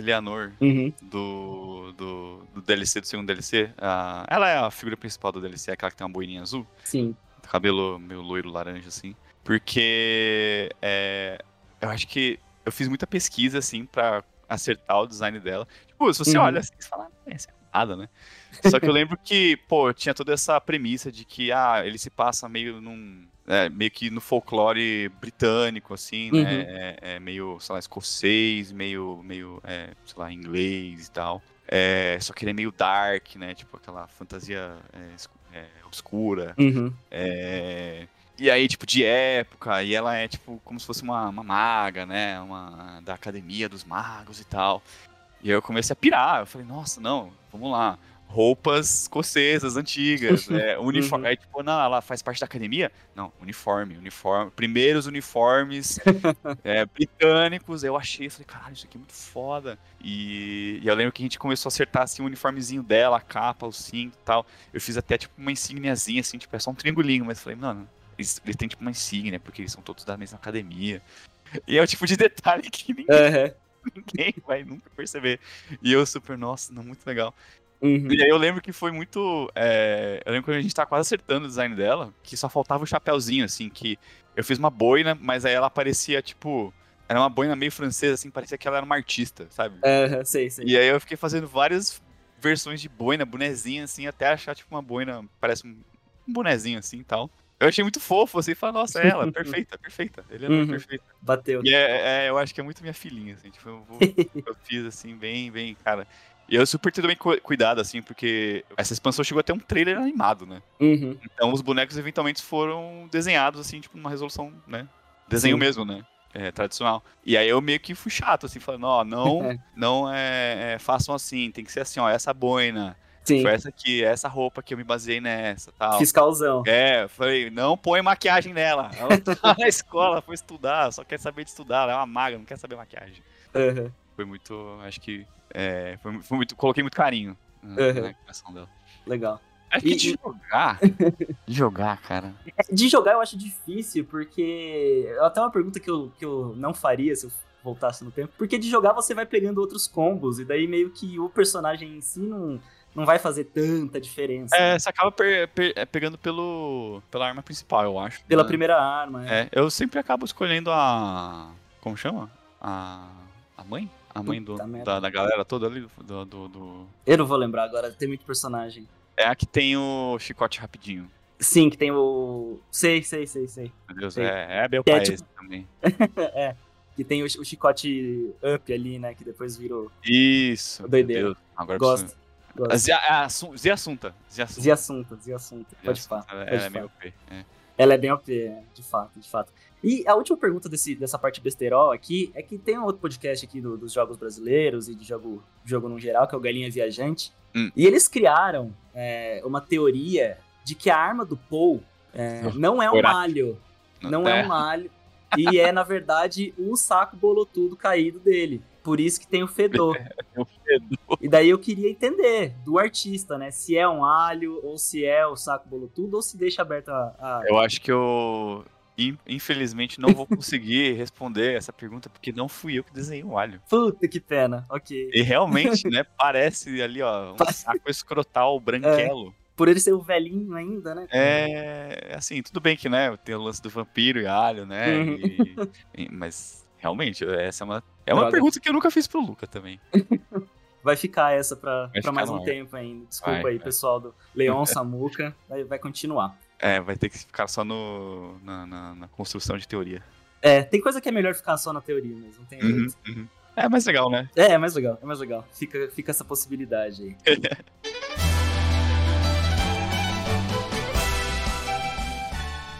Eleanor Uhum. do, do, do DLC, do segundo DLC. Ah, ela é a figura principal do DLC, aquela que tem uma boininha azul. Sim. cabelo meio loiro laranja, assim. Porque é, eu acho que eu fiz muita pesquisa, assim, pra acertar o design dela. Tipo, se você Uhum. olha assim, você fala, ah, isso é nada, né? Só que eu lembro que, pô, tinha toda essa premissa de que, ah, ele se passa meio num. é, meio que no folclore britânico, assim, Uhum. né? É, é meio, sei lá, escocês, meio, meio é, sei lá, inglês e tal. É, só que ele é meio dark, né? Tipo aquela fantasia é, é, obscura. Uhum. É, E aí, tipo, de época, e ela é, tipo, como se fosse uma, uma maga, né? Uma da academia dos magos e tal. E aí eu comecei a pirar. Eu falei, nossa, não, vamos lá. Roupas escocesas, antigas, é, uniforme. Uhum. Aí, tipo, não, ela faz parte da academia? Não, uniforme, uniforme. Primeiros uniformes é, britânicos. Eu achei, falei, caralho, isso aqui é muito foda. E, e eu lembro que a gente começou a acertar, assim, o uniformezinho dela, a capa, o cinto e tal. Eu fiz até, tipo, uma insígniazinha, assim, tipo, é só um triangulinho. Mas falei, mano, eles, eles têm, tipo, uma insígnia, porque eles são todos da mesma academia. E é o tipo de detalhe que ninguém, Uhum. ninguém vai nunca perceber. E eu super, nossa, não, muito legal. Uhum. E aí eu lembro que foi muito. é, Eu lembro quando a gente tava quase acertando o design dela, que só faltava o chapéuzinho, assim, que eu fiz uma boina, mas aí ela parecia, tipo. Era uma boina meio francesa, assim, parecia que ela era uma artista, sabe? Uhum. Sei, sei. E aí eu fiquei fazendo várias versões de boina, bonezinha, assim, até achar, tipo, uma boina, parece um, um bonezinho, assim e tal. Eu achei muito fofo, assim, falei, nossa, é ela, perfeita, perfeita. Ele é Uhum. perfeita. Bateu. E é, é, eu acho que é muito minha filhinha, assim, tipo, eu, vou, eu fiz, assim, bem, bem, cara. E eu super também cu- cuidado, assim, porque essa expansão chegou até um trailer animado, né? Uhum. Então os bonecos eventualmente foram desenhados, assim, tipo, numa resolução, né? Desenho Sim. mesmo, né? É, tradicional. E aí eu meio que fui chato, assim, falando, ó, não, não é, é, façam assim, tem que ser assim, ó, essa boina, Sim. foi essa aqui, essa roupa que eu me baseei nessa, tal. Fiscalzão. É, eu falei, não põe maquiagem nela. Ela tá na escola, foi estudar, só quer saber de estudar, ela é uma maga, não quer saber maquiagem. Uhum. Foi muito, acho que, é, foi, foi muito, coloquei muito carinho na, Uhum. na criação dela. Legal. Acho que E- de jogar, de jogar, cara. De jogar eu acho difícil, porque. é Até uma pergunta que eu, que eu não faria se eu voltasse no tempo. Porque de jogar você vai pegando outros combos, e daí meio que o personagem em si não, não vai fazer tanta diferença. É, você acaba é, pegando pelo, pela arma principal, eu acho. Pela né? primeira arma. É. É, eu sempre acabo escolhendo a. Como chama? A. A mãe? A mãe do, da, da galera toda ali. Do, do, do- Eu não vou lembrar agora, tem muito personagem. É a que tem o chicote rapidinho. Sim, que tem o. Sei, sei, sei, sei. Meu Deus, Sei. é, é meu é pai tipo- esse também. é. Que tem o, o chicote up ali, né? Que depois virou. Isso. meu Doideira. Deus, Agora Gosto. preciso- Gosto. Zia, a Assun- Zia Assunta. Zia Assunta. Zia Assunta, Zia Assunta. Zia Pode falar. Ela pode é meio falar. OP. É. Ela é bem OP, de fato, de fato. E a última pergunta desse, dessa parte besterol aqui é que tem um outro podcast aqui do- dos jogos brasileiros e de jogo, jogo no geral, que é o Galinha Viajante. Hum. E eles criaram é, uma teoria de que a arma do Paul é, não é um alho. Não é um alho. E é, na verdade, o saco bolotudo caído dele. Por isso que tem o fedor. o fedor. E daí eu queria entender do artista, né? Se é um alho, ou se é o saco bolotudo, ou se deixa aberto a. a- Eu acho que eu. in- Infelizmente, não vou conseguir responder essa pergunta, porque não fui eu que desenhei o alho. Puta que pena. Ok. E realmente, né, parece ali, ó, um saco escrotal branquelo. Por ele ser o velhinho ainda, né? É, assim, tudo bem que, né, tem o lance do vampiro e alho, né, Uhum. e- e- mas realmente, essa é uma, é uma Droga. pergunta que eu nunca fiz pro Luca também. Vai ficar essa pra, Vai pra ficar mais um tempo ainda. Desculpa Vai, aí, vai. pessoal do Leon Samuca. Vai, vai continuar. É, vai ter que ficar só no, na, na, na construção de teoria. É, tem coisa que é melhor ficar só na teoria mesmo, não tem Uhum, jeito. uhum. É mais legal, né? É, é mais legal, é mais legal. Fica, fica essa possibilidade aí.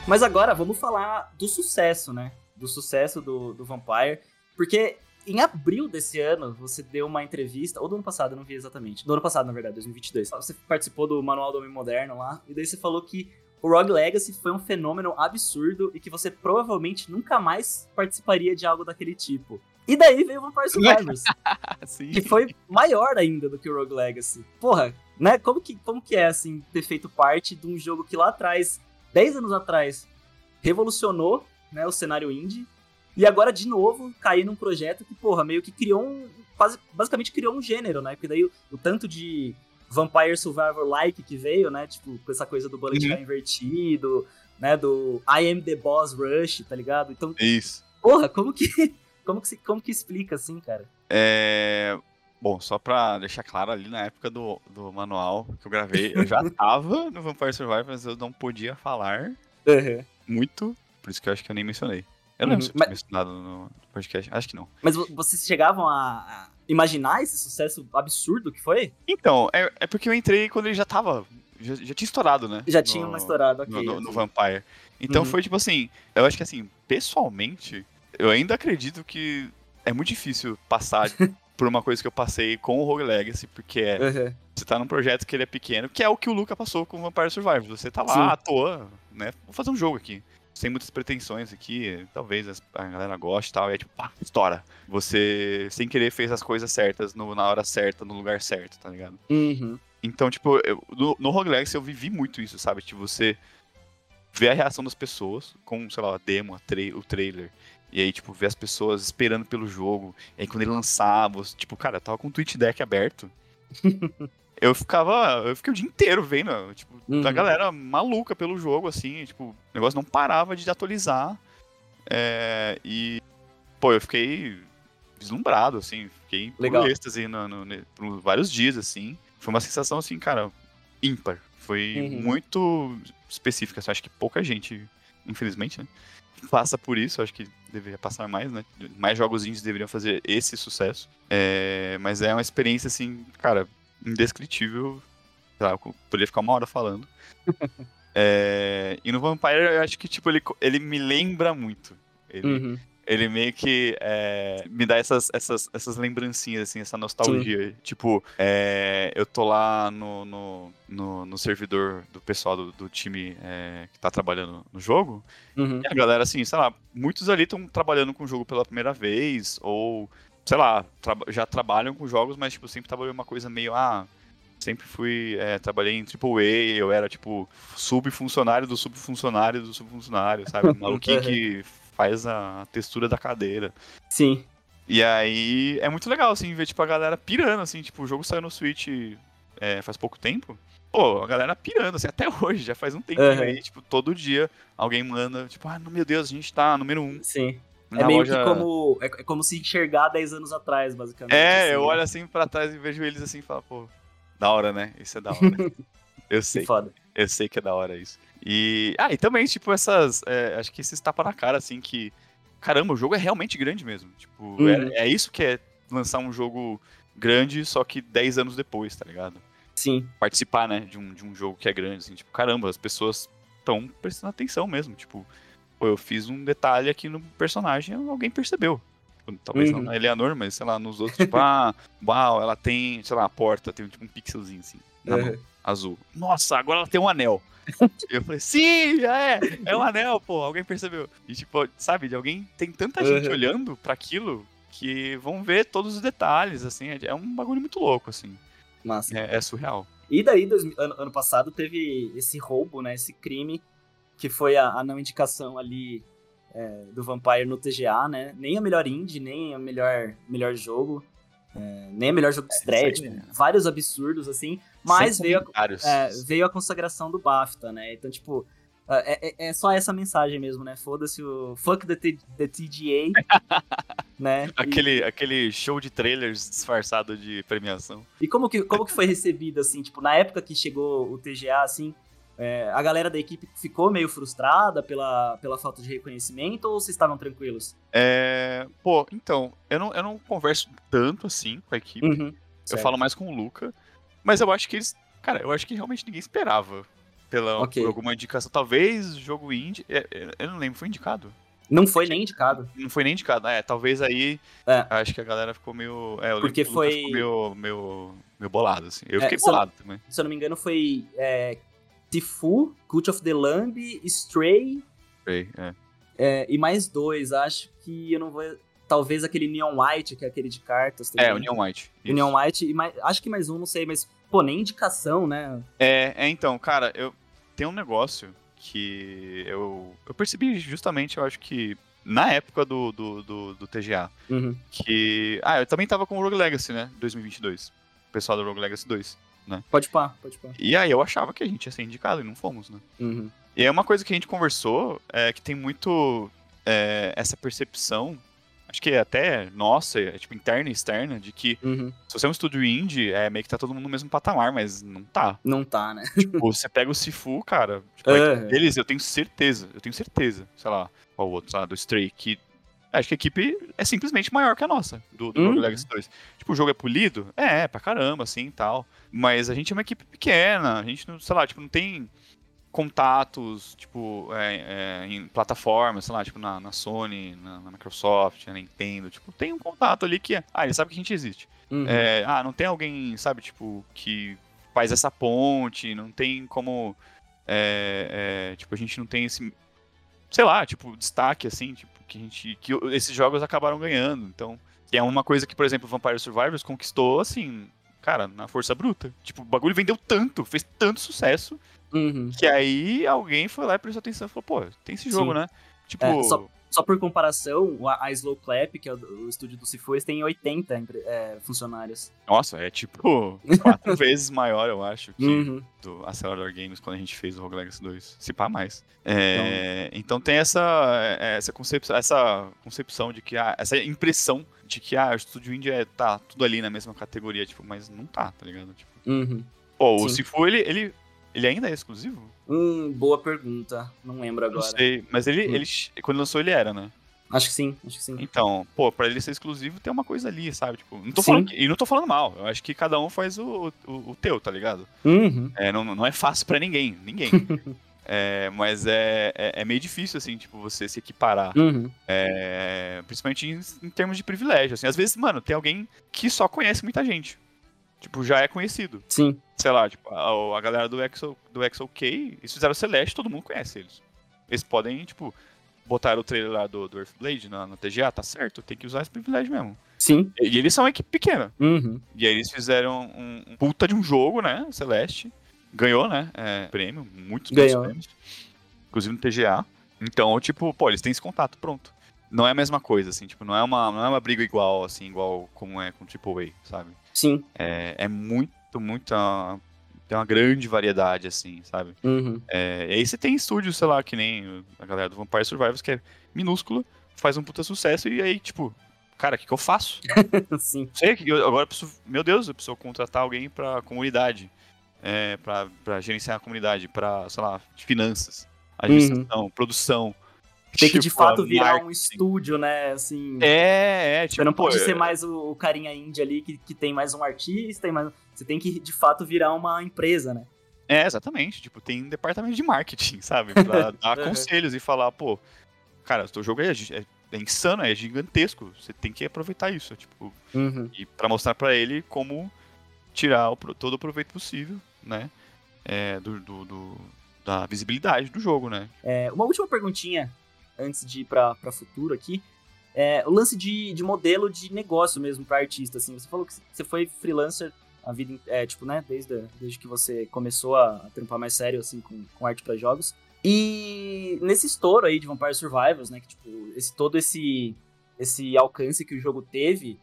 Mas agora vamos falar do sucesso, né? Do sucesso do, do Vampire. Porque em abril desse ano, você deu uma entrevista, ou do ano passado, eu não vi exatamente. Do ano passado, na verdade, 2022. Você participou do Manual do Homem Moderno lá, e daí você falou que o Rogue Legacy foi um fenômeno absurdo e que você provavelmente nunca mais participaria de algo daquele tipo. E daí veio o Vampire Survivors, Sim. que foi maior ainda do que o Rogue Legacy. Porra, né? Como que, como que é, assim, ter feito parte de um jogo que lá atrás, 10 anos atrás, revolucionou né, o cenário indie, e agora, de novo, cair num projeto que, porra, meio que criou um. Basicamente criou um gênero, né? Porque daí o, o tanto de Vampire Survivor-like que veio, né? Tipo, com essa coisa do bullet Uhum. invertido, né? Do I am the boss rush, tá ligado? Então, Isso. porra, como que. Como que, se- como que explica assim, cara? É... Bom, só pra deixar claro, ali na época do, do manual que eu gravei, eu já tava no Vampire Survivor, mas eu não podia falar muito, por isso que eu acho que eu nem mencionei. Eu não lembro Uhum, se eu mas- mencionado no podcast, acho que não. Mas vo- vocês chegavam a, imaginar esse sucesso absurdo que foi? Então, é, é porque eu entrei quando ele já tava, já, já tinha estourado, né? Já No- tinha uma estourada, ok. no, no- no Vampire. Então Uhum. foi tipo assim, eu acho que assim, pessoalmente, eu ainda acredito que é muito difícil passar por uma coisa que eu passei com o Rogue Legacy, porque é, Uhum. você tá num projeto que ele é pequeno, que é o que o Luca passou com o Vampire Survivor. Você tá lá Sim. à toa, né? Vou fazer um jogo aqui. Sem muitas pretensões aqui, talvez a galera goste e tal, e é tipo, pá, estoura. Você, sem querer, fez as coisas certas, no- na hora certa, no lugar certo, tá ligado? Uhum. Então, tipo, eu- no, no Rogue Legacy eu vivi muito isso, sabe? Tipo, você vê a reação das pessoas com, sei lá, a demo, a tra- o trailer. E aí, tipo, ver as pessoas esperando pelo jogo. E aí, quando ele lançava, tipo, cara, eu tava com o Twitch Deck aberto. eu ficava. Eu fiquei o dia inteiro vendo, tipo, Uhum. a galera maluca pelo jogo, assim. Tipo, o negócio não parava de atualizar. É, e, pô, eu fiquei deslumbrado, assim. Fiquei Legal. por êxtase no, no, ne- por vários dias, assim. Foi uma sensação, assim, cara, ímpar. Foi Uhum. muito específica. assim, Acho que pouca gente, infelizmente, né, passa por isso. Acho que deveria passar mais, né? Mais jogos indies deveriam fazer esse sucesso. É, mas é uma experiência, assim, cara, indescritível. Eu poderia ficar uma hora falando. É, e no Vampire, eu acho que, tipo, ele, ele me lembra muito. Ele, Uhum. ele meio que é, me dá essas, essas, essas lembrancinhas, assim, essa nostalgia. Tipo, é, eu tô lá no, no, no, no servidor do pessoal do, do time é, que tá trabalhando no jogo. Uhum. E a galera, assim, sei lá, muitos ali estão trabalhando com o jogo pela primeira vez, ou, sei lá, traba- já trabalham com jogos, mas, tipo, sempre trabalhou uma coisa meio, ah, sempre fui, é, trabalhei em AAA, eu era, tipo, subfuncionário do subfuncionário do subfuncionário, sabe? Maluquinho que faz a textura da cadeira. Sim. E aí, é muito legal, assim, ver, tipo, a galera pirando, assim, tipo, o jogo saiu no Switch é, faz pouco tempo. Pô, a galera pirando, assim, até hoje, já faz um tempo Uhum. aí, tipo, todo dia alguém manda, tipo, ah, meu Deus, a gente tá número um. Sim. Na é meio loja... que como. É, é como se enxergar 10 anos atrás, basicamente. É, assim, eu né? olho assim pra trás e vejo eles assim e falo, pô, da hora, né? Isso é da hora. eu Que sei, foda. eu sei que é da hora isso. E, ah, e também, tipo, essas, é, acho que esses tapa na cara, assim, que, caramba, o jogo é realmente grande mesmo. Tipo, Uhum. é, é isso que é lançar um jogo grande, só que 10 anos depois, tá ligado? Sim. Participar, né, de um, de um jogo que é grande, assim, tipo, caramba, as pessoas estão prestando atenção mesmo, tipo, pô, eu fiz um detalhe aqui no personagem, alguém percebeu. Talvez não Uhum. na Eleanor, mas sei lá, nos outros, tipo, ah, uau, ela tem, sei lá, a porta, tem tipo um pixelzinho assim, Uhum. azul. Nossa, agora ela tem um anel. eu falei, sim, já é, é um anel, pô, alguém percebeu. E tipo, sabe, de alguém, tem tanta gente Uhum. olhando pra aquilo que vão ver todos os detalhes, assim, é, é um bagulho muito louco, assim, Massa. é, é surreal. E daí, dois- ano, ano passado, teve esse roubo, né? Esse crime, que foi a, a não indicação ali é, do Vampire no TGA, né? Nem a melhor indie, nem a melhor, melhor jogo, é, nem a melhor jogo de estreia, isso aí, tipo, vários absurdos, assim. Mas veio a, é, veio a consagração do BAFTA, né? Então, tipo, é, é- é só essa mensagem mesmo, né? Foda-se o. Fuck the, T- the TGA, né? E- Aquele, aquele show de trailers disfarçado de premiação. E como que, como que foi recebido, assim, tipo, na época que chegou o TGA, assim, É, a galera da equipe ficou meio frustrada pela, pela falta de reconhecimento ou vocês estavam tranquilos? É, pô, então, eu não, eu não converso tanto assim com a equipe. Uhum, eu certo. falo mais com o Luca. Mas eu acho que eles. Cara, eu acho que realmente ninguém esperava pela, Ok. por alguma indicação. Talvez jogo indie. é, é, Eu não lembro, foi indicado? Não foi nem indicado. Não foi nem indicado, é. Talvez aí. É. Acho que a galera ficou meio. É, eu Porque foi- ficou meio, meio, meio bolado, assim. Eu É, fiquei se eu- bolado também. Se eu não me engano, foi é, Tifu, Cult of the Lamb, Stray Sei, é. é, e mais dois. Acho que eu não vou. Talvez aquele Neon White, que é aquele de cartas. É, também. o Neon White. O Neon White, e mais, acho que mais um, não sei, mas, pô, nem indicação, né? É, é, então, cara, eu tem um negócio que eu, eu percebi justamente, eu acho que na época do, do, do, do TGA, Uhum. que... Ah, eu também tava com o Rogue Legacy, né, 2022, o pessoal do Rogue Legacy 2. Pode pá, pode pá. E aí eu achava que a gente ia ser indicado e não fomos, né. Uhum. E é uma coisa que a gente conversou, é que tem muito é, essa percepção, acho que é até nossa, é, tipo interna e externa, de que Uhum. se você é um estúdio indie, é meio que tá todo mundo no mesmo patamar, mas não tá. Não tá, né? Tipo, você pega o Sifu, cara, tipo, Aham. eles, eu tenho certeza, eu tenho certeza, sei lá, qual o outro, sei lá, do Stray, que acho que a equipe é simplesmente maior que a nossa, do, do Uhum. Rogue Legacy 2. Tipo, o jogo é polido? É, pra caramba, assim, e tal. Mas a gente é uma equipe pequena, a gente, não, sei lá, tipo, não tem contatos, tipo, é, é, em plataformas, sei lá, tipo, na, na Sony, na, na Microsoft, na Nintendo, tipo, tem um contato ali que, ah, ele sabe que a gente existe. Uhum. É, ah, não tem alguém, sabe, tipo, que faz essa ponte, não tem como. é, é, tipo, a gente não tem esse. Sei lá, tipo, destaque, assim, tipo, que a gente. que esses jogos acabaram ganhando. Então, que é uma coisa que, por exemplo, Vampire Survivors conquistou, assim, cara, na força bruta. Tipo, o bagulho vendeu tanto, fez tanto sucesso, Uhum. que aí alguém foi lá e prestou atenção e falou, pô, tem esse jogo, Sim. né? Tipo. É, só- Só por comparação, a, a Slow Clap, que é o, estúdio do Sifu, eles têm 80 empre- é, funcionários. Nossa, é tipo quatro vezes maior, eu acho, que Uhum. do Accelerator Games quando a gente fez o Rogue Legacy 2. Se pá mais. É, então, tem essa, essa, concepção, essa concepção de que, ah, essa impressão de que, ah, o estúdio indie é, tá tudo ali na mesma categoria, tipo, mas não tá, tá ligado? Tipo, Uhum. pô, o. Sifu, ele, ele, ele ainda é exclusivo? Hum, boa pergunta. Não lembro Não agora. sei, mas ele, Hum. ele, quando lançou ele era, né? Acho que sim, acho que sim. Então, pô, pra ele ser exclusivo tem uma coisa ali, sabe? Tipo, não tô Sim. falando, e não tô falando mal, eu acho que cada um faz o, o, o teu, tá ligado? Uhum. É, não, não é fácil pra ninguém, ninguém. É, mas é, é, é meio difícil, assim, tipo, você se equiparar. Uhum. É, principalmente em, em termos de privilégio, assim. Às vezes, mano, tem alguém que só conhece muita gente. Tipo, já é conhecido. Sim. Sei lá, tipo, a, a galera do Exo, do XOK, eles fizeram Celeste, todo mundo conhece eles. Eles podem, tipo, botar o trailer lá do, do Earthblade na, na TGA, tá certo, tem que usar esse privilégio mesmo. Sim. E, e eles são uma equipe pequena. Uhum. E aí eles fizeram um, um puta de um jogo, né? Celeste. Ganhou, né? É, prêmio, muitos, muitos Ganhou. prêmios. Inclusive no TGA. Então, tipo, pô, eles têm esse contato, pronto. Não é a mesma coisa, assim, tipo, não é uma, não é uma briga igual, assim, igual como é com AAA, sabe? Sim. É, é muito, muita. Tem uma grande variedade, assim, sabe? Uhum. É, e aí você tem estúdios, sei lá, que nem a galera do Vampire Survivors, que é minúsculo, faz um puta sucesso, e aí, tipo, cara, o que, que eu faço? sim. sei que eu, agora eu preciso, meu Deus, eu preciso contratar alguém pra comunidade, é, pra, pra gerenciar a comunidade, pra, sei lá, finanças, administração, produção. Tem que de tipo, fato a virar um marketing. estúdio, né? Assim. É, é, tipo, Você não pode ser mais o, o carinha indie ali que, que tem mais um artista, tem mais... você tem que de fato virar uma empresa, né? É, exatamente. Tipo, tem um departamento de marketing, sabe? Pra dar conselhos e falar, pô, cara, o teu jogo é, é, é insano, é gigantesco. Você tem que aproveitar isso. Tipo, Uhum. e pra mostrar pra ele como tirar o todo o proveito possível, né? É, do, do- do- da visibilidade do jogo, né? É, uma última perguntinha antes de ir pra futuro aqui. É, o lance de, de modelo de negócio mesmo pra artista, assim. Você falou que você foi freelancer a vida, é, tipo, né, desde, desde que você começou a, trampar mais sério, assim, com, com arte pra jogos. E nesse estouro aí de Vampire Survivors, né, que, tipo, esse, todo esse, esse alcance que o jogo teve,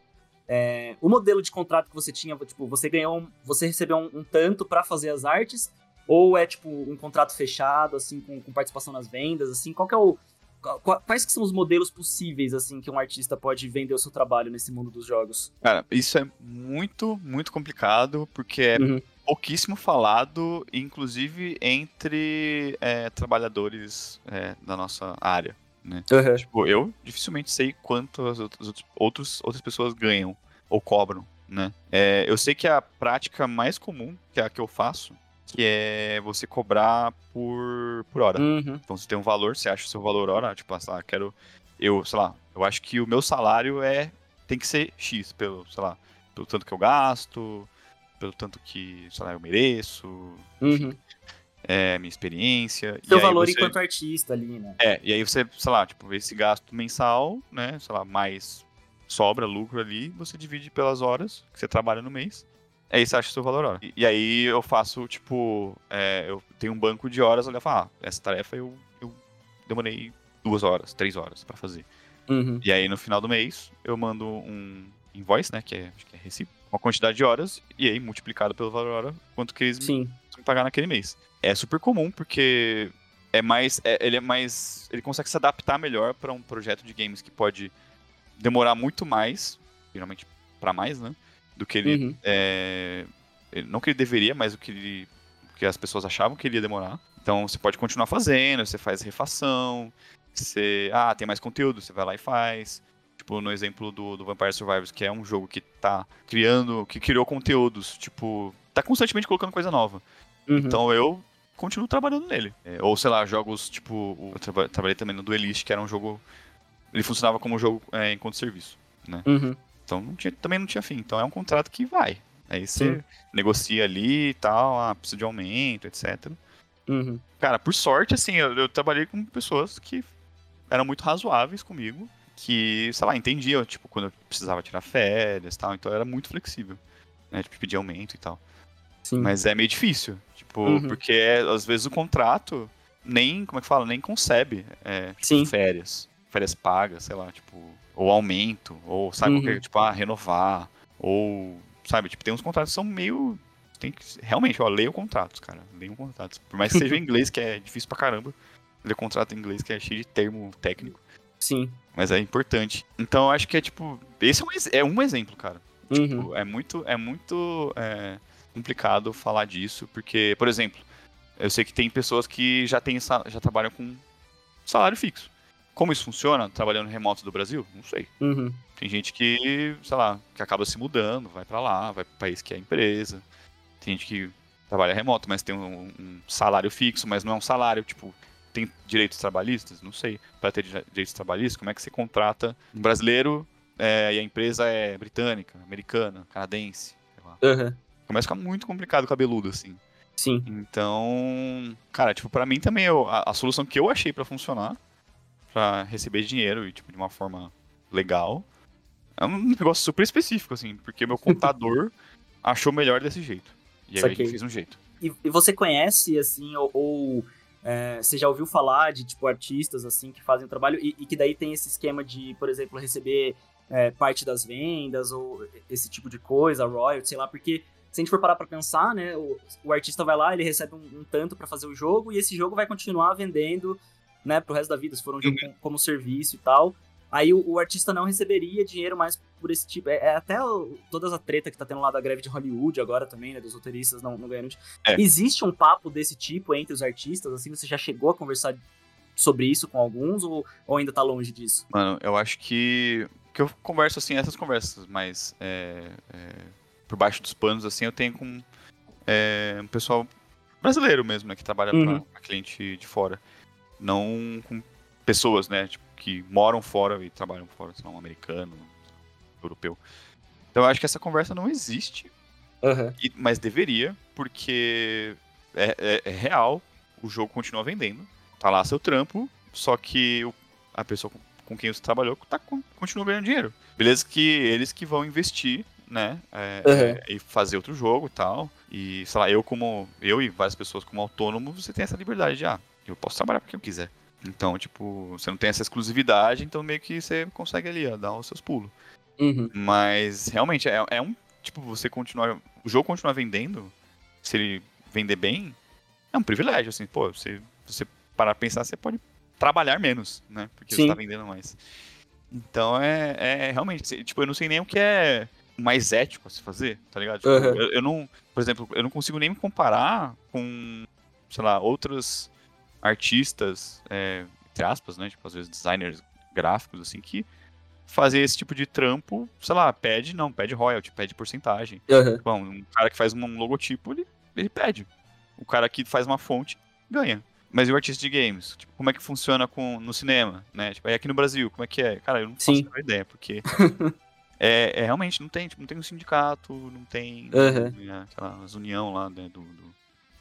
é, o modelo de contrato que você tinha, tipo, você ganhou, você recebeu um, um tanto pra fazer as artes, ou é, tipo, um contrato fechado, assim, com, com participação nas vendas, assim, qual que é o... qu- Quais que são os modelos possíveis, assim, que um artista pode vender o seu trabalho nesse mundo dos jogos? Cara, isso é muito, muito complicado, porque é Uhum. pouquíssimo falado, inclusive entre é, trabalhadores é, da nossa área. Né? Uhum. Tipo, eu dificilmente sei quanto as outras, outros, outras pessoas ganham ou cobram, né? É, eu sei que a prática mais comum, que é a que eu faço, que é você cobrar por, por hora. Uhum. Então você tem um valor, você acha o seu valor hora, tipo, sei lá, quero. Eu, sei lá, eu acho que o meu salário é. tem que ser X, pelo, sei lá, pelo tanto que eu gasto, pelo tanto que, sei lá, eu mereço, Uhum. é, minha experiência. Seu valor você- enquanto artista ali, né? É, e aí você, sei lá, tipo, esse gasto mensal, né, sei lá, mais sobra, lucro ali, você divide pelas horas que você trabalha no mês. Aí você acha o seu valor hora. E, e aí eu faço, tipo, é, eu tenho um banco de horas, olha, falo, ah, essa tarefa eu, eu demorei duas horas, três horas pra fazer. Uhum. E aí no final do mês eu mando um invoice, né, que é, acho que é recibo, uma quantidade de horas, e aí multiplicado pelo valor hora, quanto que eles Sim. me pagar naquele mês. É super comum porque é mais, é- ele é mais, ele consegue se adaptar melhor para um projeto de games que pode demorar muito mais, geralmente para mais, né, do que ele, Uhum. é, não que ele deveria, mas o que ele, que as pessoas achavam que ele ia demorar. Então você pode continuar fazendo, você faz refação, você, ah, tem mais conteúdo, você vai lá e faz. Tipo, no exemplo do, do Vampire Survivors, que é um jogo que tá criando, que criou conteúdos, tipo, tá constantemente colocando coisa nova. Uhum. Então eu continuo trabalhando nele. É, ou sei lá, jogos tipo. Eu traba- trabalhei também no Duelist, que era um jogo. Ele funcionava como um jogo é, enquanto serviço. Uhum. Então não tinha- também não tinha fim. Então é um contrato que vai. Aí você Sim. negocia ali e tal, ah, precisa de aumento, etc. Uhum. Cara, por sorte, assim, eu, eu trabalhei com pessoas que eram muito razoáveis comigo, que, sei lá, entendiam, tipo, quando eu precisava tirar férias e tal, então era muito flexível, né, tipo, pedir aumento e tal. Sim. Mas é meio difícil, tipo, Uhum. porque é, às vezes o contrato nem, como é que fala, nem concebe é, tipo, Sim. férias, férias pagas, sei lá, tipo, ou aumento, ou sabe, Uhum. qualquer, tipo, ah, renovar, ou, sabe, tipo, tem uns contratos que são meio, tem que, realmente, ó, leia o contrato, cara, leia o contrato, por mais que seja em inglês, que é difícil pra caramba, ler contrato em inglês, que é cheio de termo técnico, Sim. mas é importante. Então, eu acho que é, tipo, esse é um, é um exemplo, cara. Uhum. Tipo, é muito, é muito é, complicado falar disso, porque, por exemplo, eu sei que tem pessoas que já, tem, já trabalham com salário fixo. Como isso funciona trabalhando remoto do Brasil? Não sei. Uhum. Tem gente que, sei lá, que acaba se mudando, vai pra lá, vai pro país que é a empresa. Tem gente que trabalha remoto, mas tem um, um salário fixo, mas não é um salário, tipo, tem direitos trabalhistas? Não sei. Para ter dire- direitos trabalhistas, como é que você contrata um brasileiro é, e a empresa é britânica, americana, canadense, sei lá. Uhum. Começa a ficar muito complicado cabeludo, assim. Sim. Então, cara, tipo, pra mim também, eu- a, a solução que eu achei pra funcionar, pra receber dinheiro e, tipo, de uma forma legal, é um negócio super específico, assim, porque meu contador achou melhor desse jeito. E aí a Saquei. gente fez um jeito. E, e você conhece, assim, ou, ou, é, você já ouviu falar de, tipo, artistas, assim, que fazem o trabalho e, e que daí tem esse esquema de, por exemplo, receber é, parte das vendas ou esse tipo de coisa, royalty, sei lá, porque se a gente for parar pra pensar, né, o, o artista vai lá, ele recebe um, um tanto pra fazer o jogo e esse jogo vai continuar vendendo, né, pro resto da vida, se for um jogo com- como serviço e tal. Aí o, o artista não receberia dinheiro mais por esse tipo. É, é até o- toda a treta que tá tendo lá da greve de Hollywood agora também, né? Dos roteiristas não, não ganhando. É. Existe um papo desse tipo entre os artistas? Assim, você já chegou a conversar sobre isso com alguns ou, ou ainda tá longe disso? Mano, eu acho que. Que eu converso assim, essas conversas, mas é, é, por baixo dos panos, assim, eu tenho com é, um pessoal brasileiro mesmo, né? Que trabalha pra- Uhum. pra cliente de fora. Não com pessoas, né? Tipo, que moram fora e trabalham fora, sei lá, um americano, um europeu. Então eu acho que essa conversa não existe, Aham. e- mas deveria, porque é, é- é real, o jogo continua vendendo, tá lá seu trampo, só que o- a pessoa com, com quem você trabalhou tá, con- continua ganhando dinheiro. Beleza que eles que vão investir, né, é, Uhum. e fazer outro jogo e tal, e sei lá, eu como, eu e várias pessoas como autônomo, você tem essa liberdade de, ah, eu posso trabalhar pra quem eu quiser. Então, tipo, você não tem essa exclusividade, então meio que você consegue ali, ó, dar os seus pulos. Uhum. Mas realmente é, é um. Tipo, você continuar. O jogo continuar vendendo, se ele vender bem, é um privilégio, assim, pô, você, você parar pra pensar, você pode trabalhar menos, né? Porque Sim. você tá vendendo mais. Então é, é realmente, tipo, eu não sei nem o que é mais ético a se fazer, tá ligado? Tipo, Uhum. eu, eu não, por exemplo, eu não consigo nem me comparar com, sei lá, outros artistas, é, entre aspas, né? Tipo, às vezes designers gráficos, assim, que fazer esse tipo de trampo, sei lá, pede, não, pede royalty, pede porcentagem. Aham. Bom, um cara que faz um logotipo, ele, ele pede. O cara que faz uma fonte, ganha. Mas e o artista de games? Tipo, como é que funciona com, no cinema, né? Tipo, aí aqui no Brasil, como é que é? Cara, eu não faço a Sim. menor ideia, porque é, é realmente não tem, tipo, não tem um sindicato, não tem, Aham. né, sei lá, as união lá né, do, do-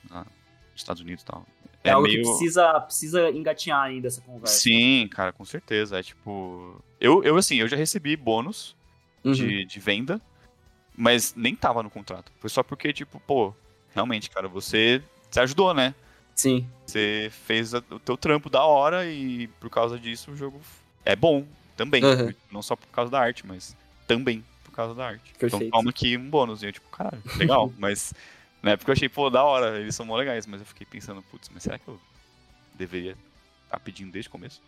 lá Estados Unidos e tal. É, algo que precisa, precisa engatinhar ainda essa conversa. Sim, cara, com certeza. É tipo. Eu, eu assim, eu já recebi bônus Uhum. de, de venda, mas nem tava no contrato. Foi só porque, tipo, pô, realmente, cara, você, você ajudou, né? Sim. Você fez a- o teu trampo da hora e por causa disso o jogo é bom também. Uhum. Não só por causa da arte, mas também por causa da arte. Então Perfeito. toma aqui um bônus. E eu, tipo, caralho, legal. mas na época eu achei, pô, da hora, eles são mó legais. Mas eu fiquei pensando, putz, mas será que eu deveria estar pedindo desde o começo?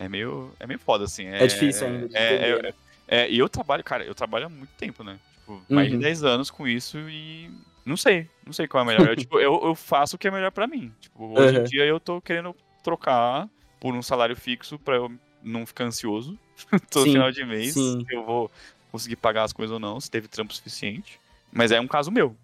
É meio, é meio foda, assim. É difícil ainda de é, entender, é, é, e eu trabalho, cara, eu trabalho há muito tempo, né? Tipo, mais Uhum. de 10 anos com isso e não sei, não sei qual é melhor. Eu, tipo, eu, eu faço o que é melhor pra mim. Tipo, hoje em Uhum. dia eu tô querendo trocar por um salário fixo pra eu não ficar ansioso todo Sim, final de mês. sim. Se eu vou conseguir pagar as coisas ou não, se teve trampo suficiente. Mas é um caso meu.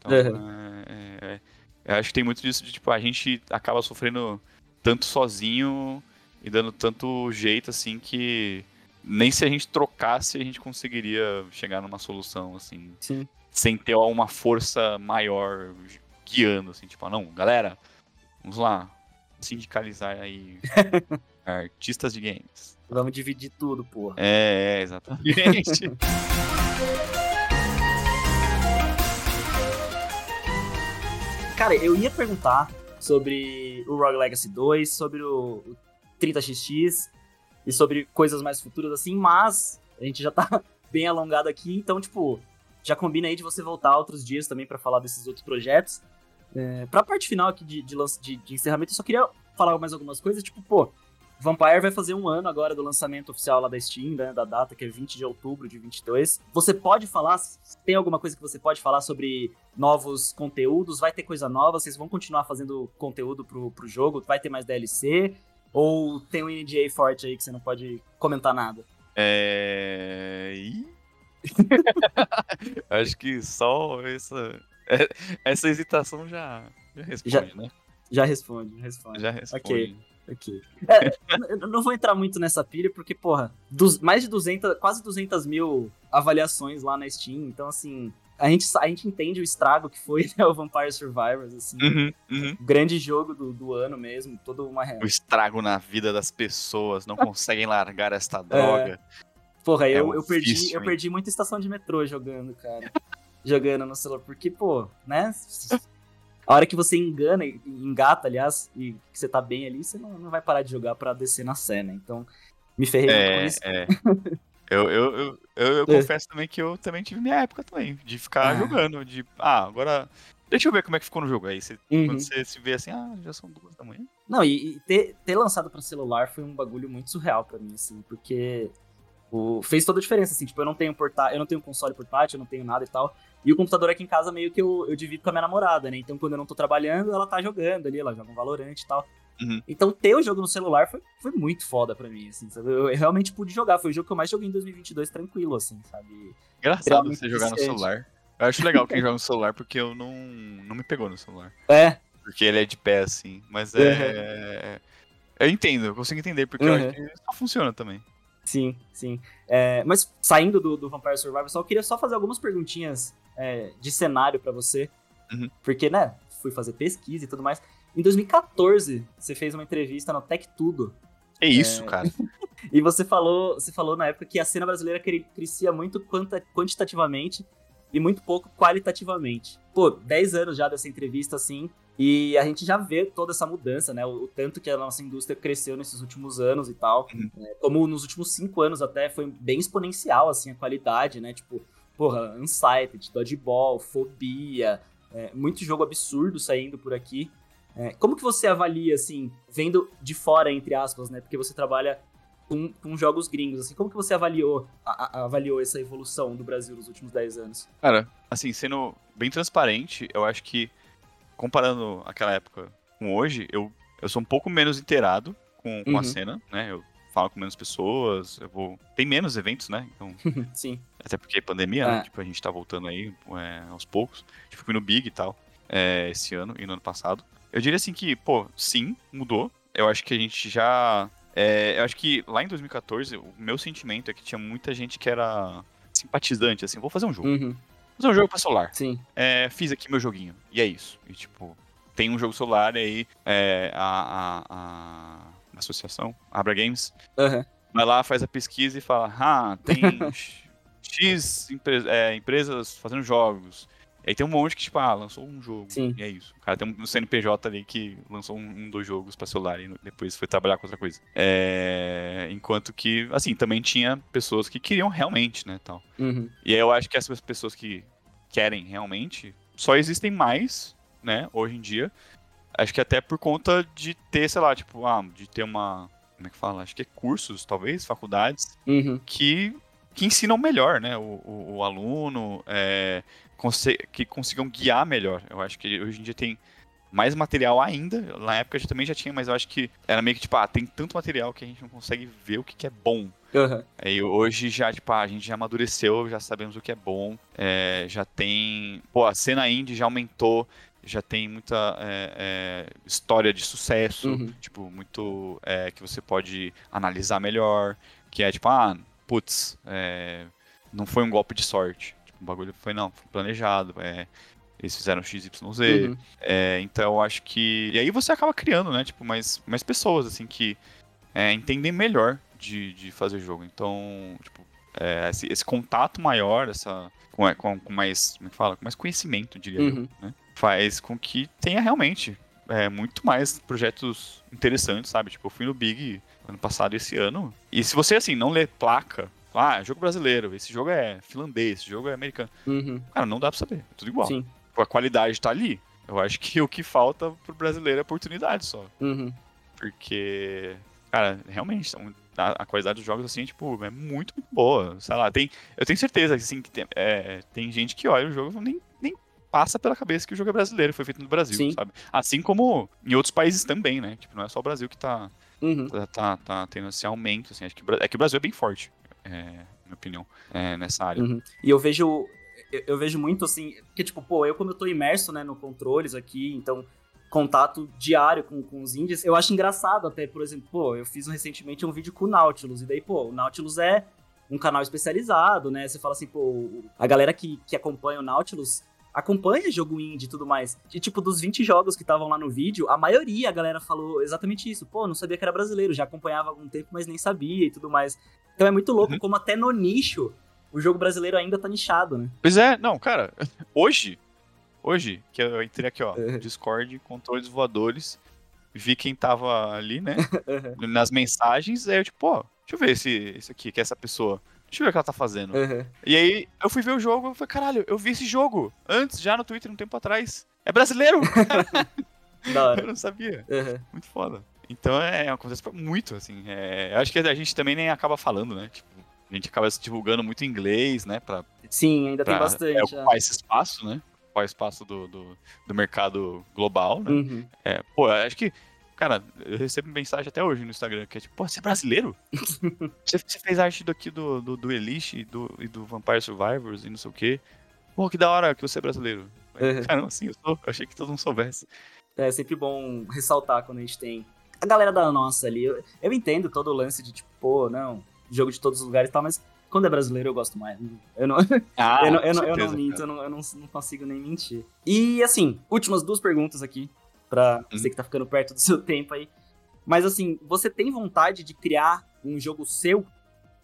Então, Uhum. é, é- eu acho que tem muito disso de, tipo, a gente acaba sofrendo tanto sozinho e dando tanto jeito, assim, que nem se a gente trocasse, a gente conseguiria chegar numa solução, assim, Sim. sem ter uma força maior guiando, assim, tipo, ah, não, galera, vamos lá, sindicalizar aí artistas de games. Vamos dividir tudo, porra. É, é, exatamente. Cara, eu ia perguntar sobre o Rogue Legacy 2, sobre o o 30XX e sobre coisas mais futuras assim, mas a gente já tá bem alongado aqui, então, tipo, já combina aí de você voltar outros dias também pra falar desses outros projetos. É, pra parte final aqui de, de, lança- de- de encerramento, eu só queria falar mais algumas coisas, tipo, pô, Vampire vai fazer um ano agora do lançamento oficial lá da Steam, né, da data, que é 20 de outubro de 22. Você pode falar, tem alguma coisa que você pode falar sobre novos conteúdos? Vai ter coisa nova? Vocês vão continuar fazendo conteúdo pro, pro jogo? Vai ter mais DLC? Ou tem um NDA forte aí que você não pode comentar nada? É... Acho que só essa, é- essa hesitação já, já responde, Já- né? Já responde, já responde. Já responde. Ok. Ok. É, eu não vou entrar muito nessa pilha, porque, porra, dos, mais de 200, quase 200 mil avaliações lá na Steam, então, assim, a gente, a gente entende o estrago que foi né, o Vampire Survivors, assim, Uhum, uhum. grande jogo do, do ano mesmo, toda uma... O estrago na vida das pessoas, não conseguem largar É. esta droga. Porra, É eu, um eu, perdi, vício, eu perdi muita estação de metrô jogando, cara. jogando no celular, porque, pô, né... A hora que você engana, engata, aliás, e que você tá bem ali, você não, não vai parar de jogar pra descer na cena. Então, me ferrei muito com É, isso. é. Eu, eu, eu, eu, eu É. confesso também que eu também tive minha época também, de ficar Ah. jogando, de, ah, agora, deixa eu ver como é que ficou no jogo. Aí você, Uhum. quando você se vê assim, ah, já são duas da manhã. Não, e, e ter, ter lançado pra celular foi um bagulho muito surreal pra mim, assim, porque o, fez toda a diferença, assim, tipo, eu não tenho porta, eu não tenho console portátil, eu não tenho nada e tal. E o computador aqui em casa meio que eu, eu divido com a minha namorada, né? Então quando eu não tô trabalhando, ela tá jogando ali, ela joga um Valorant e tal. Uhum. Então ter o jogo no celular foi, foi muito foda pra mim, assim, sabe? Eu, eu realmente pude jogar, foi o jogo que eu mais joguei em 2022 tranquilo, assim, sabe? Engraçado você jogar no celular. Eu acho legal quem joga no celular porque eu não, não me pegou no celular. É, Porque ele é de pé, assim. Mas é. Eu entendo, eu consigo entender, porque eu Uhum. acho que só funciona também. Sim, sim. É, mas saindo do, do Vampire Survivor, só eu queria só fazer algumas perguntinhas é, de cenário pra você. Uhum. Porque, né, fui fazer pesquisa e tudo mais. Em 2014, você fez uma entrevista no Tech Tudo. É isso, cara. E você falou, você falou na época que a cena brasileira cre- crescia muito quantitativamente e muito pouco qualitativamente. Pô, 10 anos já dessa entrevista, assim, e a gente já vê toda essa mudança, né? O, o tanto que a nossa indústria cresceu nesses últimos anos e tal. Uhum. É, como nos últimos 5 anos até foi bem exponencial, assim, a qualidade, né? Tipo, porra, Unsighted, Dodgeball, Fobia, é, muito jogo absurdo saindo por aqui. É, como que você avalia, assim, vendo de fora, entre aspas, né? Porque você trabalha com, com jogos gringos. Assim, como que você avaliou, a, a, avaliou essa evolução do Brasil nos últimos 10 anos? Cara, assim, sendo bem transparente, eu acho que comparando aquela época com hoje, eu, eu sou um pouco menos inteirado com, com uhum. a cena, né? Eu falo com menos pessoas, eu vou. Tem menos eventos, né? Então. Sim. Até porque é pandemia, né? Tipo, a gente tá voltando aí é, aos poucos. Tipo, fui no Big e tal, é, esse ano e no ano passado. Eu diria assim que, pô, sim, mudou. Eu acho que a gente já. É, eu acho que lá em 2014, o meu sentimento é que tinha muita gente que era simpatizante, assim, vou fazer um jogo. Uhum. Vou fazer um jogo pra celular. Sim. É, fiz aqui meu joguinho. E é isso. E tipo, tem um jogo celular e aí é, a, a, a, associação, Abra Games, uhum. vai lá, faz a pesquisa e fala, ah, tem X empre é, empresas fazendo jogos. E aí tem um monte que, tipo, ah, lançou um jogo. Sim. E é isso. O cara tem um CNPJ ali que lançou um, um dois jogos pra celular e depois foi trabalhar com outra coisa. É... Enquanto que, assim, também tinha pessoas que queriam realmente, né, tal. Uhum. E aí eu acho que essas pessoas que querem realmente só existem mais, né, hoje em dia. Acho que até por conta de ter, sei lá, tipo, ah, de ter uma. Como é que fala? Acho que é cursos, talvez, faculdades, uhum. que, que ensinam melhor, né? O, o, o aluno, é, que consigam guiar melhor. Eu acho que hoje em dia tem mais material ainda. Na época já também já tinha, mas eu acho que era meio que tipo, ah, tem tanto material que a gente não consegue ver o que, que é bom. Uhum. Aí hoje já, tipo, ah, a gente já amadureceu, já sabemos o que é bom. É, já tem. Pô, a cena indie já aumentou. Já tem muita é, é, história de sucesso, uhum. tipo, muito é, que você pode analisar melhor. Que é tipo, ah, putz, é, não foi um golpe de sorte o bagulho foi, não, foi planejado. É, eles fizeram XYZ. Uhum. É, então eu acho que. E aí você acaba criando, né? Tipo, mais, mais pessoas, assim, que é, entendem melhor de, de fazer jogo. Então, tipo, é, esse, esse, contato maior, essa. Com, com, com, mais. Como é que fala? Com mais conhecimento, diria uhum. eu, né? Faz com que tenha realmente é, muito mais projetos interessantes, sabe? Tipo, eu fui no Big ano passado e esse ano. E se você, assim, não lê placa ah, é jogo brasileiro, esse jogo é finlandês, esse jogo é americano. Uhum. Cara, não dá pra saber, é tudo igual. Sim. A qualidade tá ali. Eu acho que o que falta pro brasileiro é oportunidade só. Uhum. Porque, cara, realmente, a, qualidade dos jogos, assim, tipo, é muito, muito boa. Sei lá, tem, eu tenho certeza assim, que tem, é, tem gente que olha o jogo e nem, nem passa pela cabeça que o jogo é brasileiro, foi feito no Brasil, Sim. sabe? Assim como em outros países também, né? Tipo, não é só o Brasil que tá, uhum. tá, tá, tá, tendo esse aumento, assim. Acho que, é que o Brasil é bem forte é, na minha opinião, é, nessa área. Uhum. E eu vejo, eu, eu, vejo muito assim, porque tipo, pô, eu como eu tô imerso, né, no controles aqui, então contato diário com, com os indies, eu acho engraçado até, por exemplo, pô, eu fiz recentemente um vídeo com o Nautilus, e daí, pô, o Nautilus é um canal especializado, né, você fala assim, pô, a galera que, que acompanha o Nautilus acompanha jogo indie e tudo mais. E, tipo, dos 20 jogos que estavam lá no vídeo, a maioria a galera falou exatamente isso. Pô, não sabia que era brasileiro, já acompanhava há algum tempo, mas nem sabia e tudo mais. Então é muito louco uhum. como até no nicho o jogo brasileiro ainda tá nichado, né? Pois é, não, cara, hoje, hoje, que eu entrei aqui, ó, uhum. Discord, controles voadores, vi quem tava ali, né, uhum. nas mensagens, aí eu tipo, pô, deixa eu ver esse, esse aqui, que é essa pessoa. Deixa eu ver o que ela tá fazendo. Uhum. E aí eu fui ver o jogo e falei, caralho, eu vi esse jogo antes, já no Twitter, um tempo atrás. É brasileiro! da hora. Eu não sabia. Uhum. Muito foda. Então é, acontece muito, assim. É, acho que a gente também nem acaba falando, né? Tipo, a gente acaba se divulgando muito em inglês, né? Pra, Sim, ainda pra, tem bastante. É, ocupar é. esse espaço, né? Ocupar o espaço do, do, do mercado global, né? Uhum. É, pô, acho que Cara, eu recebo mensagem até hoje no Instagram que é tipo, pô, você é brasileiro? você, você, fez arte daqui do, do, do Elite e do, e do Vampire Survivors e não sei o quê. Pô, que da hora que você é brasileiro. Uhum. Caramba, assim, eu sou. Eu achei que todo mundo soubesse. É sempre bom ressaltar quando a gente tem a galera da nossa ali. Eu, eu entendo todo o lance de tipo, pô, não, jogo de todos os lugares e tal, mas quando é brasileiro eu gosto mais. Eu não, ah, eu, não, eu, não, eu não minto, eu, não, eu não, não consigo nem mentir. E assim, últimas duas perguntas aqui pra uhum. você que tá ficando perto do seu tempo aí. Mas assim, você tem vontade de criar um jogo seu?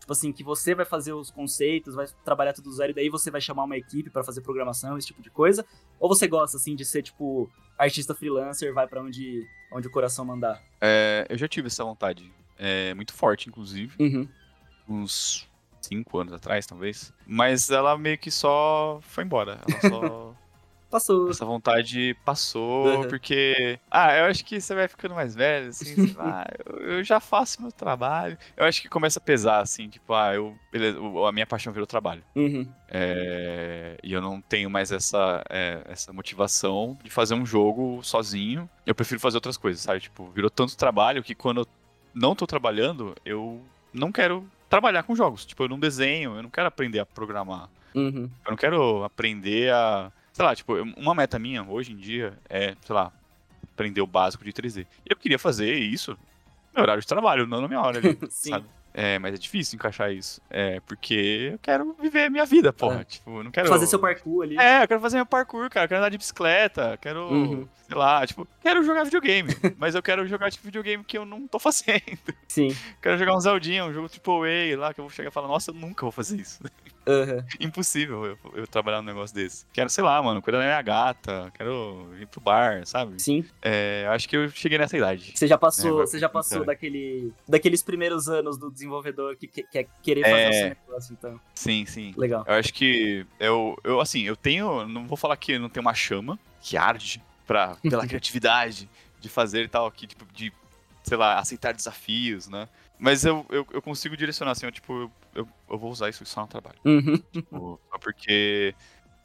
Tipo assim, que você vai fazer os conceitos, vai trabalhar tudo zero e daí você vai chamar uma equipe para fazer programação, esse tipo de coisa? Ou você gosta assim de ser tipo artista freelancer, vai para onde onde o coração mandar? É, eu já tive essa vontade, é muito forte inclusive. Uhum. Uns cinco anos atrás, talvez. Mas ela meio que só foi embora. Ela só passou. Essa vontade passou, Uhum. porque. Ah, eu acho que você vai ficando mais velho, assim, sei lá, eu, eu já faço meu trabalho. Eu acho que começa a pesar, assim, tipo, ah, eu. Beleza, a minha paixão virou trabalho. Uhum. É, e eu não tenho mais essa, é, essa motivação de fazer um jogo sozinho. Eu prefiro fazer outras coisas, sabe? Tipo, virou tanto trabalho que quando eu não tô trabalhando, eu não quero trabalhar com jogos. Tipo, eu não desenho, eu não quero aprender a programar. Uhum. Eu não quero aprender a. Sei lá, tipo, uma meta minha hoje em dia é, sei lá, aprender o básico de 3D. E eu queria fazer isso no horário de trabalho, não na minha hora ali, Sim. sabe? É, mas é difícil encaixar isso. É, porque eu quero viver a minha vida, porra. É. Tipo, não quero. Fazer seu parkour ali. É, eu quero fazer meu parkour, cara. Eu quero andar de bicicleta, quero, Uhum. sei lá, tipo, quero jogar videogame. mas eu quero jogar, tipo, videogame que eu não tô fazendo. Sim. quero jogar um Zeldinha, um jogo AAA lá, que eu vou chegar e falar, nossa, eu nunca vou fazer isso. Uhum. Impossível eu, eu trabalhar num negócio desse. Quero, sei lá, mano, cuidar da minha gata, quero ir pro bar, sabe? Sim. É, acho que eu cheguei nessa idade. Você já passou, agora você já passou daquele, daqueles primeiros anos do desenvolvedor que que- quer querer fazer É. seu negócio, então. Sim, sim. Legal. Eu acho que eu, eu, assim, eu tenho, não vou falar que eu não tenho uma chama que arde pra, pela criatividade de fazer e tal, que, tipo, de, sei lá, aceitar desafios, né? Mas eu, eu, eu consigo direcionar, assim, eu, tipo, eu, eu, vou usar isso só no trabalho. Uhum. Tipo, só porque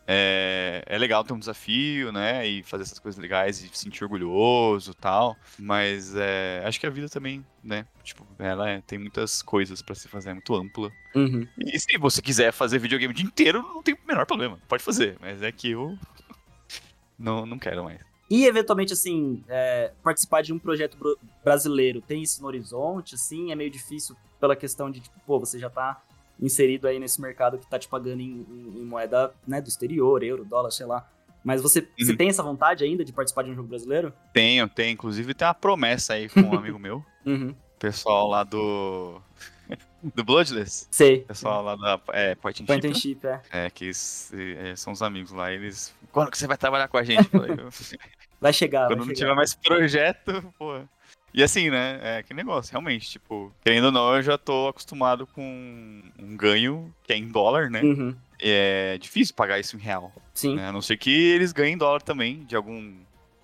é, é legal ter um desafio, né? E fazer essas coisas legais e se sentir orgulhoso e tal. Mas é, acho que a vida também, né? Tipo, ela é- tem muitas coisas pra se fazer, é muito ampla. Uhum. E se você quiser fazer videogame o dia inteiro, não tem o menor problema. Pode fazer, mas é que eu não, não quero mais. E, eventualmente, assim, é, participar de um projeto brasileiro, tem isso no horizonte, assim? É meio difícil pela questão de, tipo, pô, você já tá inserido aí nesse mercado que tá te pagando em, em- em moeda, né, do exterior, euro, dólar, sei lá. Mas você, você Uhum. tem essa vontade ainda de participar de um jogo brasileiro? Tenho, tem. Inclusive tem uma promessa aí com um amigo meu. Uhum. Pessoal lá do. do Bloodless. Sei. Pessoal lá da é, Point and Point Chip, and né? chip, é. É, que eles, é, são os amigos lá. Eles. Quando que você vai trabalhar com a gente? "Eu- Vai chegar, Quando vai não chegar. tiver mais projeto, pô. E assim, né? É que negócio, realmente, tipo, querendo ou não, eu já tô acostumado com um ganho que é em dólar, né? Uhum. É difícil pagar isso em real. Sim. Né? A não ser que eles ganhem dólar também de algum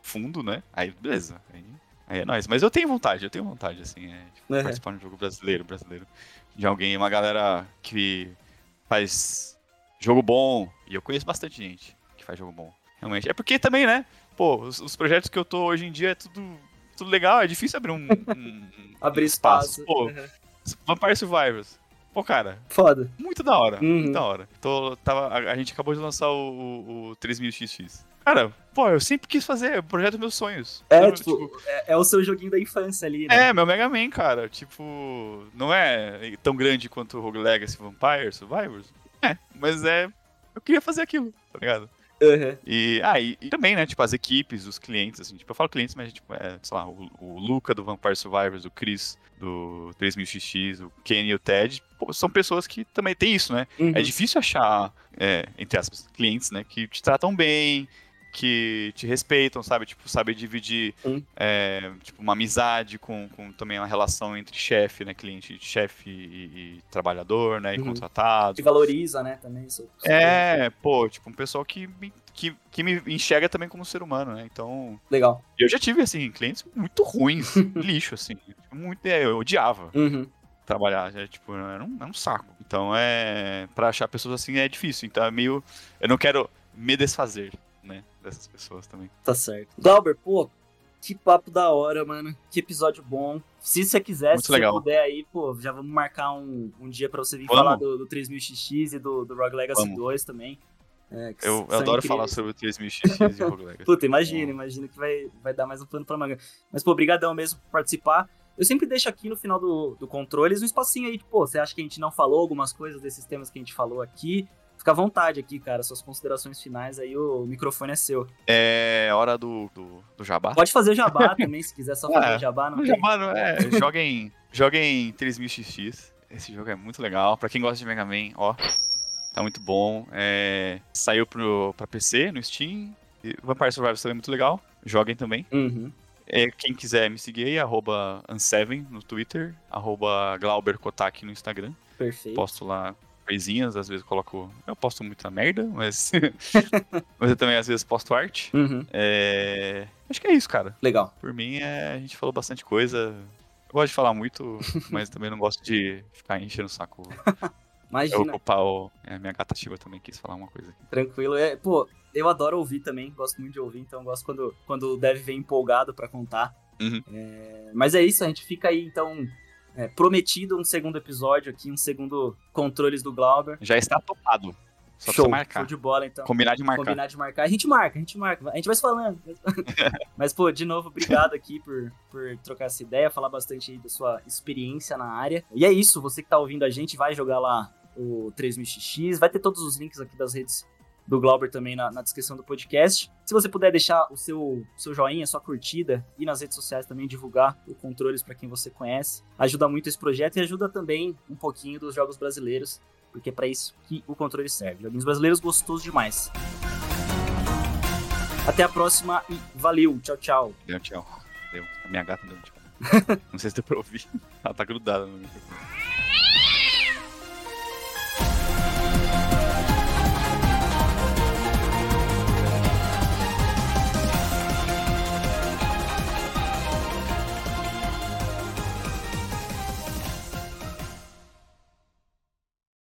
fundo, né? Aí, beleza. Aí, aí é nóis. Mas eu tenho vontade, eu tenho vontade, assim, é, de Uhum. participar de um jogo brasileiro, brasileiro. De alguém, uma galera que faz jogo bom. E eu conheço bastante gente que faz jogo bom. Realmente. É porque também, né? Pô, os, os projetos que eu tô hoje em dia é tudo, tudo legal. É difícil abrir um, um- Abrir espaço. Pô, Uhum. Vampire Survivors. Pô, cara, Foda. muito da hora. Uhum. Muito da hora. Tô, tava, a, a gente acabou de lançar o, o, o 3000XX. Cara, pô, eu sempre quis fazer. É o projeto dos meus sonhos. É, Eu, tipo, é, é o seu joguinho da infância ali, né? é, meu Mega Man, cara. Tipo, não é tão grande quanto o Rogue Legacy Vampire Survivors. É, mas é. Eu queria fazer aquilo, tá ligado? Uhum. E, ah, e, e também, né, tipo, as equipes, os clientes, assim, tipo, eu falo clientes, mas, tipo, é, sei lá, o, o Luca do Vampire Survivors, o Chris do 3000XX, o Kenny e o Ted, pô, são pessoas que também tem isso, né? Uhum. É difícil achar, é, entre aspas, clientes, né, que te tratam bem, que te respeitam, sabe? Tipo, sabe dividir, é, tipo, uma amizade com, com também uma relação entre chefe, né, cliente, chefe e, e trabalhador, né, e Uhum. contratado. Te valoriza, né, também. Isso, É, pô, tipo, um pessoal que me, que, que me enxerga também como ser humano, né? Então, Legal. eu já tive, assim, clientes muito ruins, lixo, assim. Muito, é, eu odiava Uhum. trabalhar, já, tipo, era um, era um saco. Então, é, pra achar pessoas assim é difícil. Então, é meio, eu não quero me desfazer, né, dessas pessoas também. Tá certo. Glauber, pô, que papo da hora, mano. Que episódio bom. Se você quiser, Muito se legal. você puder aí, pô, já vamos marcar um, um dia pra você vir Vamos. falar do, do 3000XX e do, do Rogue Legacy Vamos. 2 também. É, Eu, eu adoro incríveis. falar sobre o 3000XX e o Rogue Legacy. Puta, imagina, imagina que vai, vai dar mais um plano pra manga. Mas, pô, brigadão mesmo por participar. Eu sempre deixo aqui no final do, do Controles um espacinho aí, tipo, pô, você acha que a gente não falou algumas coisas desses temas que a gente falou aqui? Fica à vontade aqui, cara, suas considerações finais aí, o microfone é seu. É hora do, do, do jabá. Pode fazer jabá também, se quiser só fazer É, jabá, não. Jabá, não é. Joguem, joguem 3000XX. Esse jogo é muito legal. Pra quem gosta de Mega Man, ó. Tá muito bom. É, saiu pro, pra PC, no Steam. Vampire Survivors também é muito legal. Joguem também. Uhum. É, quem quiser me seguir aí, arroba Unseven no Twitter, arroba Glauber Kotak no Instagram. Perfeito. Posto lá coisinhas, às vezes coloco. Eu posto muita merda, mas. mas eu também às vezes posto arte. Uhum. É... Acho que é isso, cara. Legal. Por mim, é... a gente falou bastante coisa. Eu gosto de falar muito, mas também não gosto de ficar enchendo o saco. Eu Imagina, ocupar o. É, minha gata também quis falar uma coisa aqui. tranquilo. É, pô, eu adoro ouvir também, gosto muito de ouvir, então gosto quando, quando o Dev vem empolgado pra contar. Uhum. É, mas é isso, a gente fica aí, então, é, prometido um segundo episódio aqui, um segundo controles do Glauber. Já está topado. Só show, marcar. show de bola, então. Combinar de marcar. Combinar de marcar. A gente marca, a gente marca. A gente vai se falando. Mas, pô, de novo, obrigado aqui por, por trocar essa ideia, falar bastante aí da sua experiência na área. E é isso, você que tá ouvindo a gente, vai jogar lá o 3000XX. Vai ter todos os links aqui das redes do Glauber também na, na descrição do podcast. Se você puder deixar o seu, seu joinha, sua curtida e nas redes sociais também divulgar o Controles para quem você conhece, ajuda muito esse projeto e ajuda também um pouquinho dos jogos brasileiros, porque é para isso que o controle serve. Joguinhos brasileiros gostosos demais. Até a próxima e valeu, tchau, tchau. Deu tchau. Deu. A minha gata deu tchau. não sei se deu pra ouvir. Ela tá grudada no microfone.